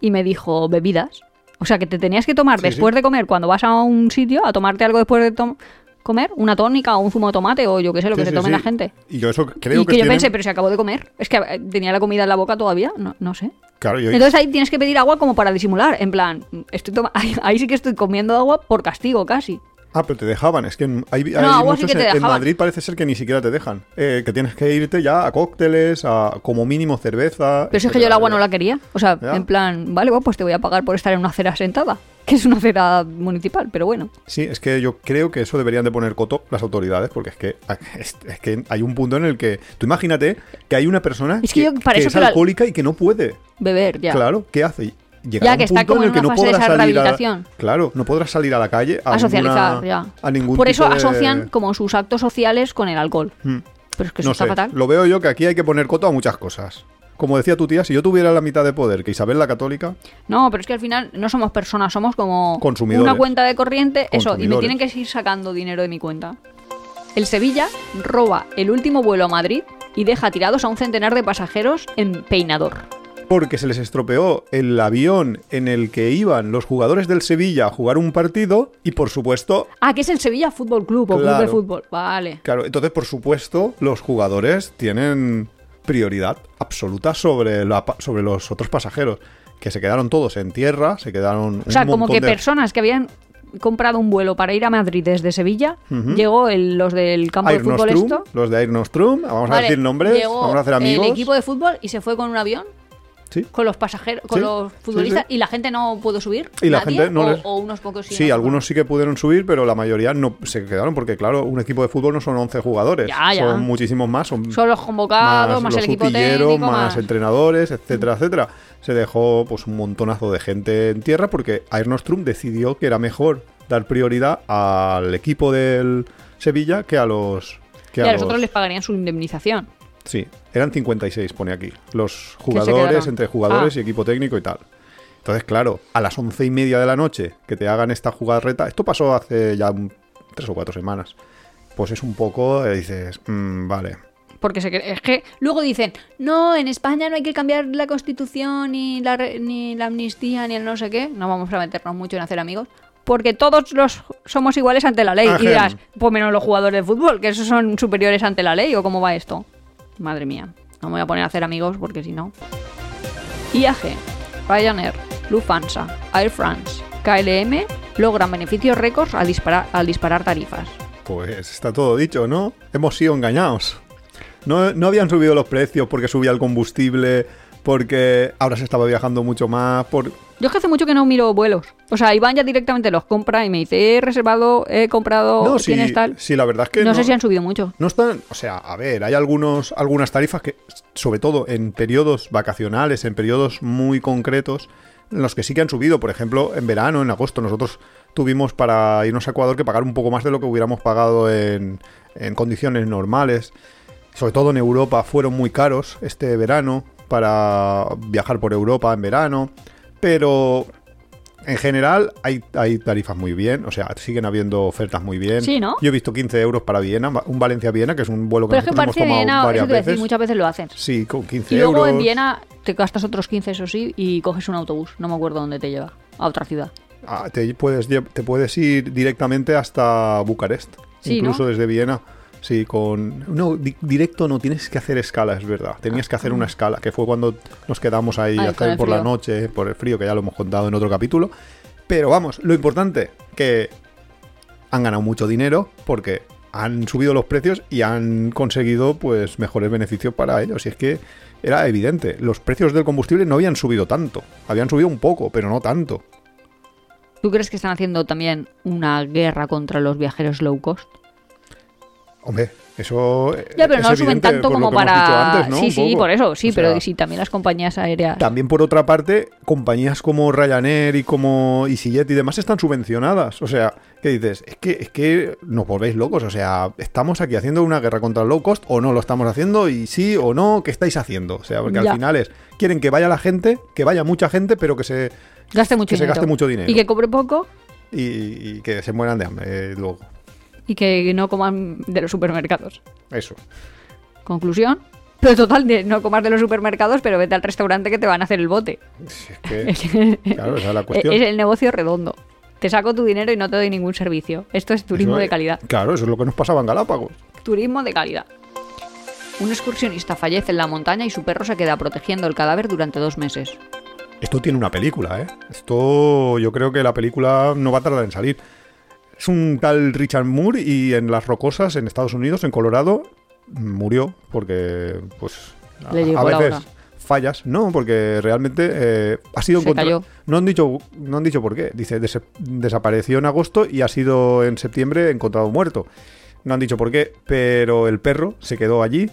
Y me dijo, bebidas. O sea, que te tenías que tomar Sí, después sí. de comer, cuando vas a un sitio, a tomarte algo después de tom- comer, una tónica o un zumo de tomate o yo qué sé, lo que Sí, se tome sí. la gente. Y yo eso creo y que, que, yo tienen- pensé, pero se acabó de comer. Es que eh, tenía la comida en la boca todavía, no, no sé. Claro, yo- Entonces ahí tienes que pedir agua como para disimular. En plan, estoy toma- ahí, ahí sí que estoy comiendo agua por castigo casi. Ah, pero te dejaban. Es que hay, sí muchos que en-. Madrid parece ser que ni siquiera te dejan. Eh, que tienes que irte ya a cócteles, a como mínimo cerveza. Pero si es que yo el agua no la quería. O sea, Ya. en plan, vale, bueno, pues te voy a pagar por estar en una acera sentada. Que es una acera municipal, pero bueno. Sí, es que yo creo que eso deberían de poner coto las autoridades, porque es que, es, es que hay un punto en el que. Tú imagínate que hay una persona Es que yo para eso es la- alcohólica y que no puede. Beber, ya. Claro, ¿qué hace? Ya, un que está como en el que no podrás salir a- claro, no podrás salir a la calle a, A socializar, ninguna- ya. a ningún Por eso de- asocian como sus actos sociales con el alcohol. Hmm. Pero es que eso no está sé, fatal. lo veo yo que aquí hay que poner coto a muchas cosas. Como decía tu tía, si yo tuviera la mitad de poder que Isabel la Católica, No, pero es que al final no somos personas, somos como Consumidores. una cuenta de corriente, eso, y me tienen que ir sacando dinero de mi cuenta. El Sevilla roba el último vuelo a Madrid y deja tirados a un centenar de pasajeros en Peinador. Porque se les estropeó el avión en el que iban los jugadores del Sevilla a jugar un partido y por supuesto, Ah, que es el Sevilla Fútbol Club o Club de Fútbol. Vale. claro, entonces por supuesto los jugadores tienen prioridad absoluta sobre, la sobre los otros pasajeros, que se quedaron todos en tierra, se quedaron... O sea, un como que de- personas que habían comprado un vuelo para ir a Madrid desde Sevilla, Ujú. llegó el- los del campo de fútbol Nostrum, esto. los de Air Nostrum, vamos a decir nombres, llegó vamos a hacer amigos. El equipo de fútbol y se fue con un avión Sí. con los pasajeros, con Sí, los futbolistas sí. y la gente no pudo subir. Y la ¿Nadie? gente no o, les- o unos pocos sí. Sí, ¿no? algunos sí que pudieron subir, pero la mayoría no se quedaron porque, claro, un equipo de fútbol no son 11 jugadores, Ya, ya. son muchísimos más, son Son los convocados, más, los el equipo técnico, más, más... entrenadores, etcétera, etcétera. Se dejó pues un montonazo de gente en tierra porque Air Nostrum decidió que era mejor dar prioridad al equipo del Sevilla que a los que y a a los- otros les pagarían su indemnización. Sí, eran 56, pone aquí. Los jugadores, entre jugadores Ah. y equipo técnico y tal. Entonces, claro, a las once y media de la noche que te hagan esta jugarreta, esto pasó hace ya un- tres o cuatro semanas. Pues es un poco, eh, dices, mm, vale. Porque se es que luego dicen, no, en España no hay que cambiar la constitución, ni la, ni la amnistía, ni el no sé qué. No vamos a meternos mucho en hacer amigos. Porque todos los somos iguales ante la ley. Y dirás, pues menos los jugadores de fútbol, que esos son superiores ante la ley, o cómo va esto. Madre mía, no me voy a poner a hacer amigos porque si no. IAG, Ryanair, Lufthansa, Air France, KLM logran beneficios récords al disparar, al disparar tarifas. Pues está todo dicho, ¿no? Hemos sido engañados. No, no habían subido los precios porque subía el combustible, porque ahora se estaba viajando mucho más, por... Yo es que hace mucho que no miro vuelos. O sea, Iván ya directamente los compra y me dice, he reservado, he comprado, No, sí, tienes tal. sí, la verdad es que no, no, sé si han subido mucho. No están, o sea, a ver, hay algunos, algunas tarifas que, sobre todo en periodos vacacionales, en periodos muy concretos, en los que sí que han subido. Por ejemplo, en verano, en agosto, nosotros tuvimos para irnos a Ecuador que pagar un poco más de lo que hubiéramos pagado en, en condiciones normales. Sobre todo en Europa fueron muy caros este verano para viajar por Europa en verano. Pero en general hay, hay tarifas muy bien, o sea, siguen habiendo ofertas muy bien. Sí, ¿no? Yo he visto 15 euros para Viena, un Valencia-Viena, que es un vuelo que Pero es que nosotros hemos tomado Viena, varias a decir, veces. muchas veces lo hacen. Sí, con 15 Y luego euros. en Viena te gastas otros 15, eso sí, y coges un autobús. No me acuerdo dónde te lleva. A otra ciudad. Ah, te, puedes, te puedes ir directamente hasta Bucarest, Sí, incluso ¿no? desde Viena. Sí, con... No, di- directo no, tienes que hacer escala, es verdad. Tenías que hacer una escala, que fue cuando nos quedamos ahí Ay, hacer por la noche, por el frío, que ya lo hemos contado en otro capítulo. Pero vamos, lo importante, que han ganado mucho dinero porque han subido los precios y han conseguido pues mejores beneficios para ellos. Y es que era evidente, los precios del combustible no habían subido tanto. Habían subido un poco, pero no tanto. ¿Tú crees que están haciendo también una guerra contra los viajeros low cost? Hombre, Eso Ya, pero no lo suben tanto como para. antes, ¿no? Sí, sí, por eso, sí, O pero sea, sí, también las compañías aéreas. También por otra parte, compañías como Ryanair y como EasyJet y demás están subvencionadas. O sea, ¿qué dices? Es que, es que nos volvéis locos. O sea, estamos aquí haciendo una guerra contra el low cost o no lo estamos haciendo y sí o no, ¿qué estáis haciendo? O sea, porque Ya. al final es, quieren que vaya la gente, que vaya mucha gente, pero que se, Gaste mucho que se dinero. gaste mucho dinero. Y que cobre poco y, y que se mueran de hambre eh, luego. Y que no coman de los supermercados. Eso. Conclusión. Pero total, de no comas de los supermercados, pero vete al restaurante que te van a hacer el bote. Si es que, claro, esa es la cuestión. Es el negocio redondo. Te saco tu dinero y no te doy ningún servicio. Esto es turismo Eso de calidad. Claro, eso es lo que nos pasaba en Galápagos. Turismo de calidad. Un excursionista fallece en la montaña y su perro se queda protegiendo el cadáver durante dos meses. Esto tiene una película, ¿eh? Esto yo creo que la película no va a tardar en salir. Es un tal Richard Moore y en las rocosas en Estados Unidos, en Colorado, murió porque, pues, a, Le llegó a la veces hora. fallas, no, porque realmente eh, ha sido Se encontrado. cayó. No han dicho, no han dicho por qué. Dice des- desapareció en agosto y ha sido en septiembre encontrado muerto. No han dicho por qué, pero el perro se quedó allí.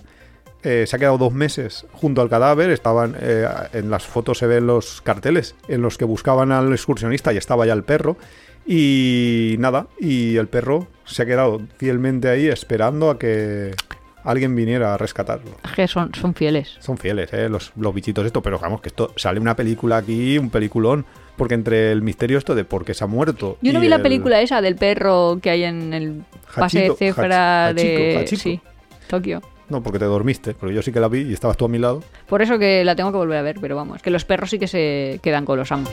eh, se ha quedado dos meses junto al cadáver. Estaban eh, en las fotos se ven los carteles en los que buscaban al excursionista y estaba ya el perro. Y nada, y el perro se ha quedado fielmente ahí esperando a que alguien viniera a rescatarlo. Es que son, son fieles. Son fieles, ¿eh? Los, los bichitos esto, pero vamos, que esto sale una película aquí, un peliculón, porque entre el misterio esto de por qué se ha muerto. Yo no vi la el- película esa del perro que hay en el pase de Hach- de Hachiko, Hachiko. sí, Tokio. No, porque te dormiste, pero yo sí que la vi y estabas tú a mi lado. Por eso que la tengo que volver a ver, pero vamos, que los perros sí que se quedan con los amos.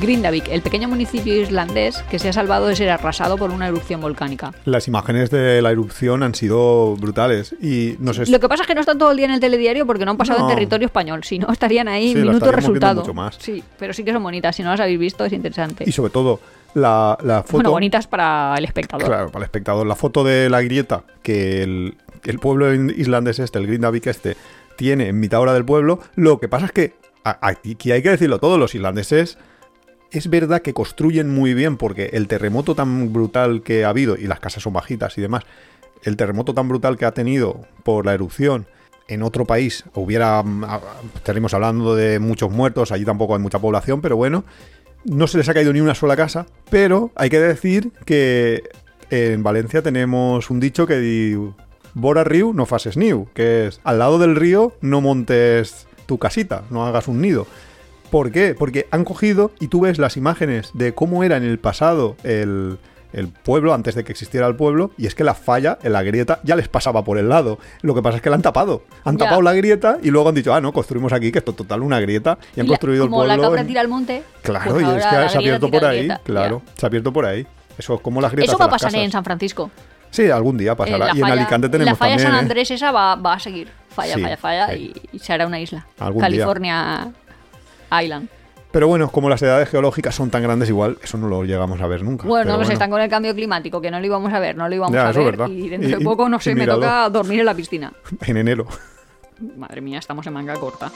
Grindavik, el pequeño municipio islandés que se ha salvado de ser arrasado por una erupción volcánica. Las imágenes de la erupción han sido brutales y no sé Lo que pasa es que no están todo el día en el telediario porque no han pasado No. en territorio español, si no estarían ahí Sí, la minuto estaríamos viendo resultado. mucho más. Sí, pero sí que son bonitas, si no las habéis visto es interesante. Y sobre todo, la, la foto... Bueno, bonitas para el espectador. Claro, para el espectador. La foto de la grieta que el, pueblo islandés este, el Grindavik este, tiene en mitad hora del pueblo. Lo que pasa es que, aquí hay que decirlo todo, los irlandeses es verdad que construyen muy bien porque el terremoto tan brutal que ha habido, y las casas son bajitas y demás, el terremoto tan brutal que ha tenido por la erupción en otro país, hubiera, mm, estaríamos hablando de muchos muertos, allí tampoco hay mucha población, pero bueno, no se les ha caído ni una sola casa, pero hay que decir que en Valencia tenemos un dicho que di Bora Riu no fases niu, que es al lado del río no montes tu casita, no hagas un nido. ¿Por qué? Porque han cogido y tú ves las imágenes de cómo era en el pasado el, el pueblo, antes de que existiera el pueblo, y es que la falla, en la grieta, ya les pasaba por el lado. Lo que pasa es que la han tapado. Han Ya. tapado la grieta y luego han dicho, ah, no, construimos aquí, que esto es total una grieta, y han Y la- construido el como pueblo. la cabra en- tira al monte. Claro, pues y es que la se ha abierto por ahí, grieta. claro, Ya. se ha abierto por ahí. Eso es como las grietas Eso va a pasar en San Francisco. Sí, algún día Eh, pasará. la y en Alicante tenemos La falla también. San ¿eh? Andrés esa va, va a seguir. Falla, Sí, falla, falla sí. y, y se hará una isla. Algún día. Island. Pero bueno, como las edades geológicas son tan grandes, igual eso no lo llegamos a ver nunca. Bueno, Pero pues están con el cambio climático, que no lo íbamos a ver, no lo íbamos Ya, a eso es ver. verdad. Y dentro Y- de poco, no sé, me toca dormir en la piscina. En enero. Madre mía, estamos en manga corta.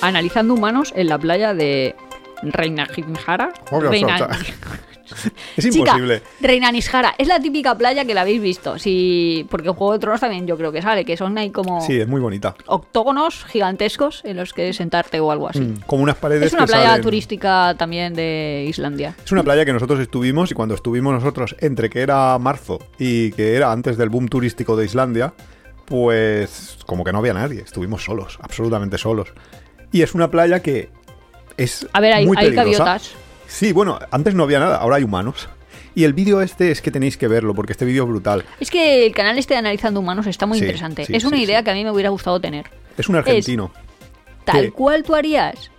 Analizando humanos en la playa de Reinajinjara. Obvio, Reina- Es Chica, imposible. Reinanishara. Es la típica playa que la habéis visto. Sí, porque en Juego de Tronos también yo creo que sale, que son ahí como Sí, es muy bonita. octógonos gigantescos en los que sentarte o algo así. Mm, Como unas paredes Es una que playa salen- turística también de Islandia. Es una playa que nosotros estuvimos y cuando estuvimos nosotros entre que era marzo y que era antes del boom turístico de Islandia, pues como que no había nadie, estuvimos solos, absolutamente solos. Y es una playa que es A ver, hay, muy hay gaviotas. Sí, bueno, antes no había nada, ahora hay humanos. Y el vídeo este es que tenéis que verlo porque este vídeo es brutal. Es que el canal este de Analizando Humanos está muy Sí, interesante. sí, es una sí, idea que a mí me hubiera gustado tener. Es un argentino. Tal cual tú harías.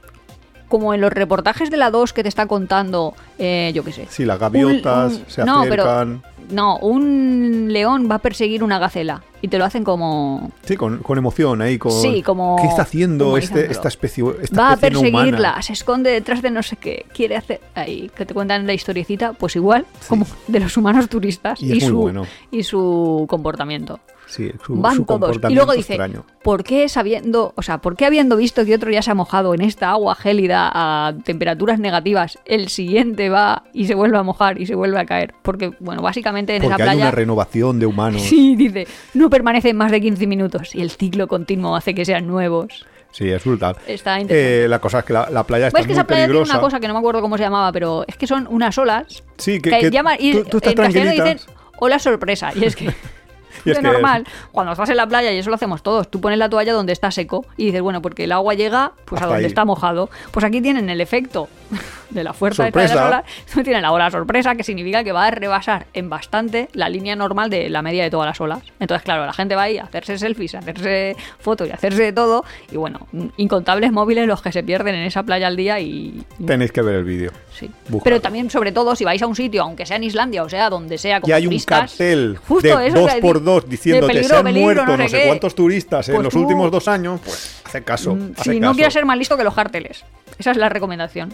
Como en los reportajes de la 2 que te está contando, eh, yo qué sé. Sí, las gaviotas Un- un- se no, pero- acercan. No, un león va a perseguir una gacela. y te lo hacen como Sí, con, con emoción ahí, con... Sí, como ¿Qué está haciendo este, esta especie, esta va a especie perseguirla, humana? se esconde detrás de no sé qué, quiere hacer ahí que te cuentan la historiecita, pues igual como de los humanos turistas Y su bueno. y su comportamiento. Sí, su, Van su todos. Y luego dice, extraño. ¿por qué sabiendo, o sea, por qué habiendo visto que otro ya se ha mojado en esta agua gélida a temperaturas negativas, el siguiente va y se vuelve a mojar y se vuelve a caer? Porque, bueno, básicamente en Porque esa hay una playa... renovación de humanos. Sí, dice, no permanecen más de 15 minutos y el ciclo continuo hace que sean nuevos. Sí, es brutal. Está interesante. Eh, la cosa es que la, la playa está Ves que muy esa playa tiene peligrosa. una cosa que no me acuerdo cómo se llamaba, pero es que son unas olas Sí, que, que llaman y tú, tú estás en dicen hola sorpresa y es que es de que- normal. Cuando estás en la playa y eso lo hacemos todos tú pones la toalla donde está seco y dices bueno porque el agua llega pues a donde ahí. está mojado pues aquí tienen el efecto de la fuerza de olas tienen la ola sorpresa que significa que va a rebasar en bastante la línea normal de la media de todas las olas entonces claro la gente va ahí a hacerse selfies a hacerse fotos y a hacerse de todo y bueno incontables móviles los que se pierden en esa playa al día y Tenéis que ver el vídeo. Sí. Pero también, sobre todo, si vais a un sitio, aunque sea en Islandia o sea donde sea, como Y hay un cartel justo de eso dos por dos diciéndote peligro, se han peligro, muerto no sé, qué". cuántos turistas en Pues los tú- últimos dos años, pues hace caso. Mm, Sí, no caso. quieras ser más listo que los carteles. Esa es la recomendación.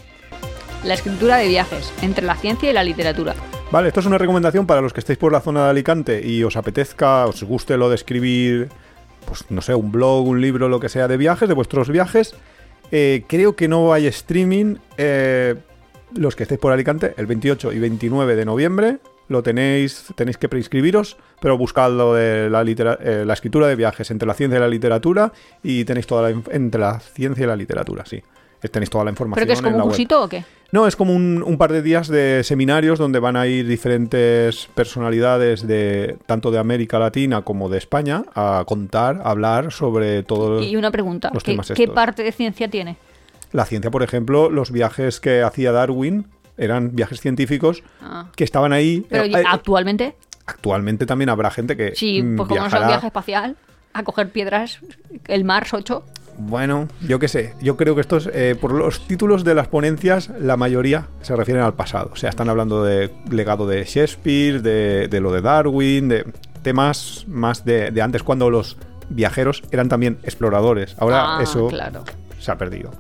La escritura de viajes, entre la ciencia y la literatura. Vale, esto es una recomendación para los que estéis por la zona de Alicante y os apetezca, os guste lo de escribir, pues no sé, un blog, un libro, lo que sea de viajes, de vuestros viajes. Eh, creo que no hay streaming. eh, los que estéis por Alicante, el 28 y 29 de noviembre, lo tenéis, tenéis que preinscribiros, pero buscad lo de la, litera- eh, la escritura de viajes entre la ciencia y la literatura y tenéis toda la entre la ciencia y la literatura, sí. Tenéis toda la información. ¿Pero que es en como un web. cursito o qué? No, es como un, un par de días de seminarios donde van a ir diferentes personalidades de tanto de América Latina como de España a contar, a hablar sobre todo Y una pregunta. los ¿Qué, temas qué parte de ciencia tiene? la ciencia, por ejemplo, los viajes que hacía Darwin eran viajes científicos Ah. que estaban ahí. Pero Eh, ¿y eh, actualmente, actualmente también habrá gente que sí, mm, pues como no sea un viaje espacial, a coger piedras, el Mars 8. Bueno, yo qué sé. Yo creo que estos, eh, por los títulos de las ponencias, la mayoría se refieren al pasado. O sea, están hablando de legado de Shakespeare, de, de lo de Darwin, de temas más de, de antes, cuando los viajeros eran también exploradores. Ahora Ah, eso claro. se ha perdido.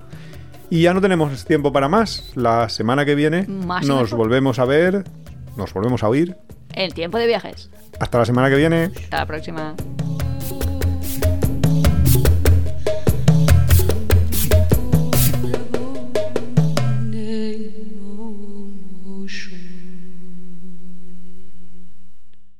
Y ya no tenemos tiempo para más. La semana que viene Más nos mejor. volvemos a ver, nos volvemos a oír. El tiempo de viajes. Hasta la semana que viene. Hasta la próxima.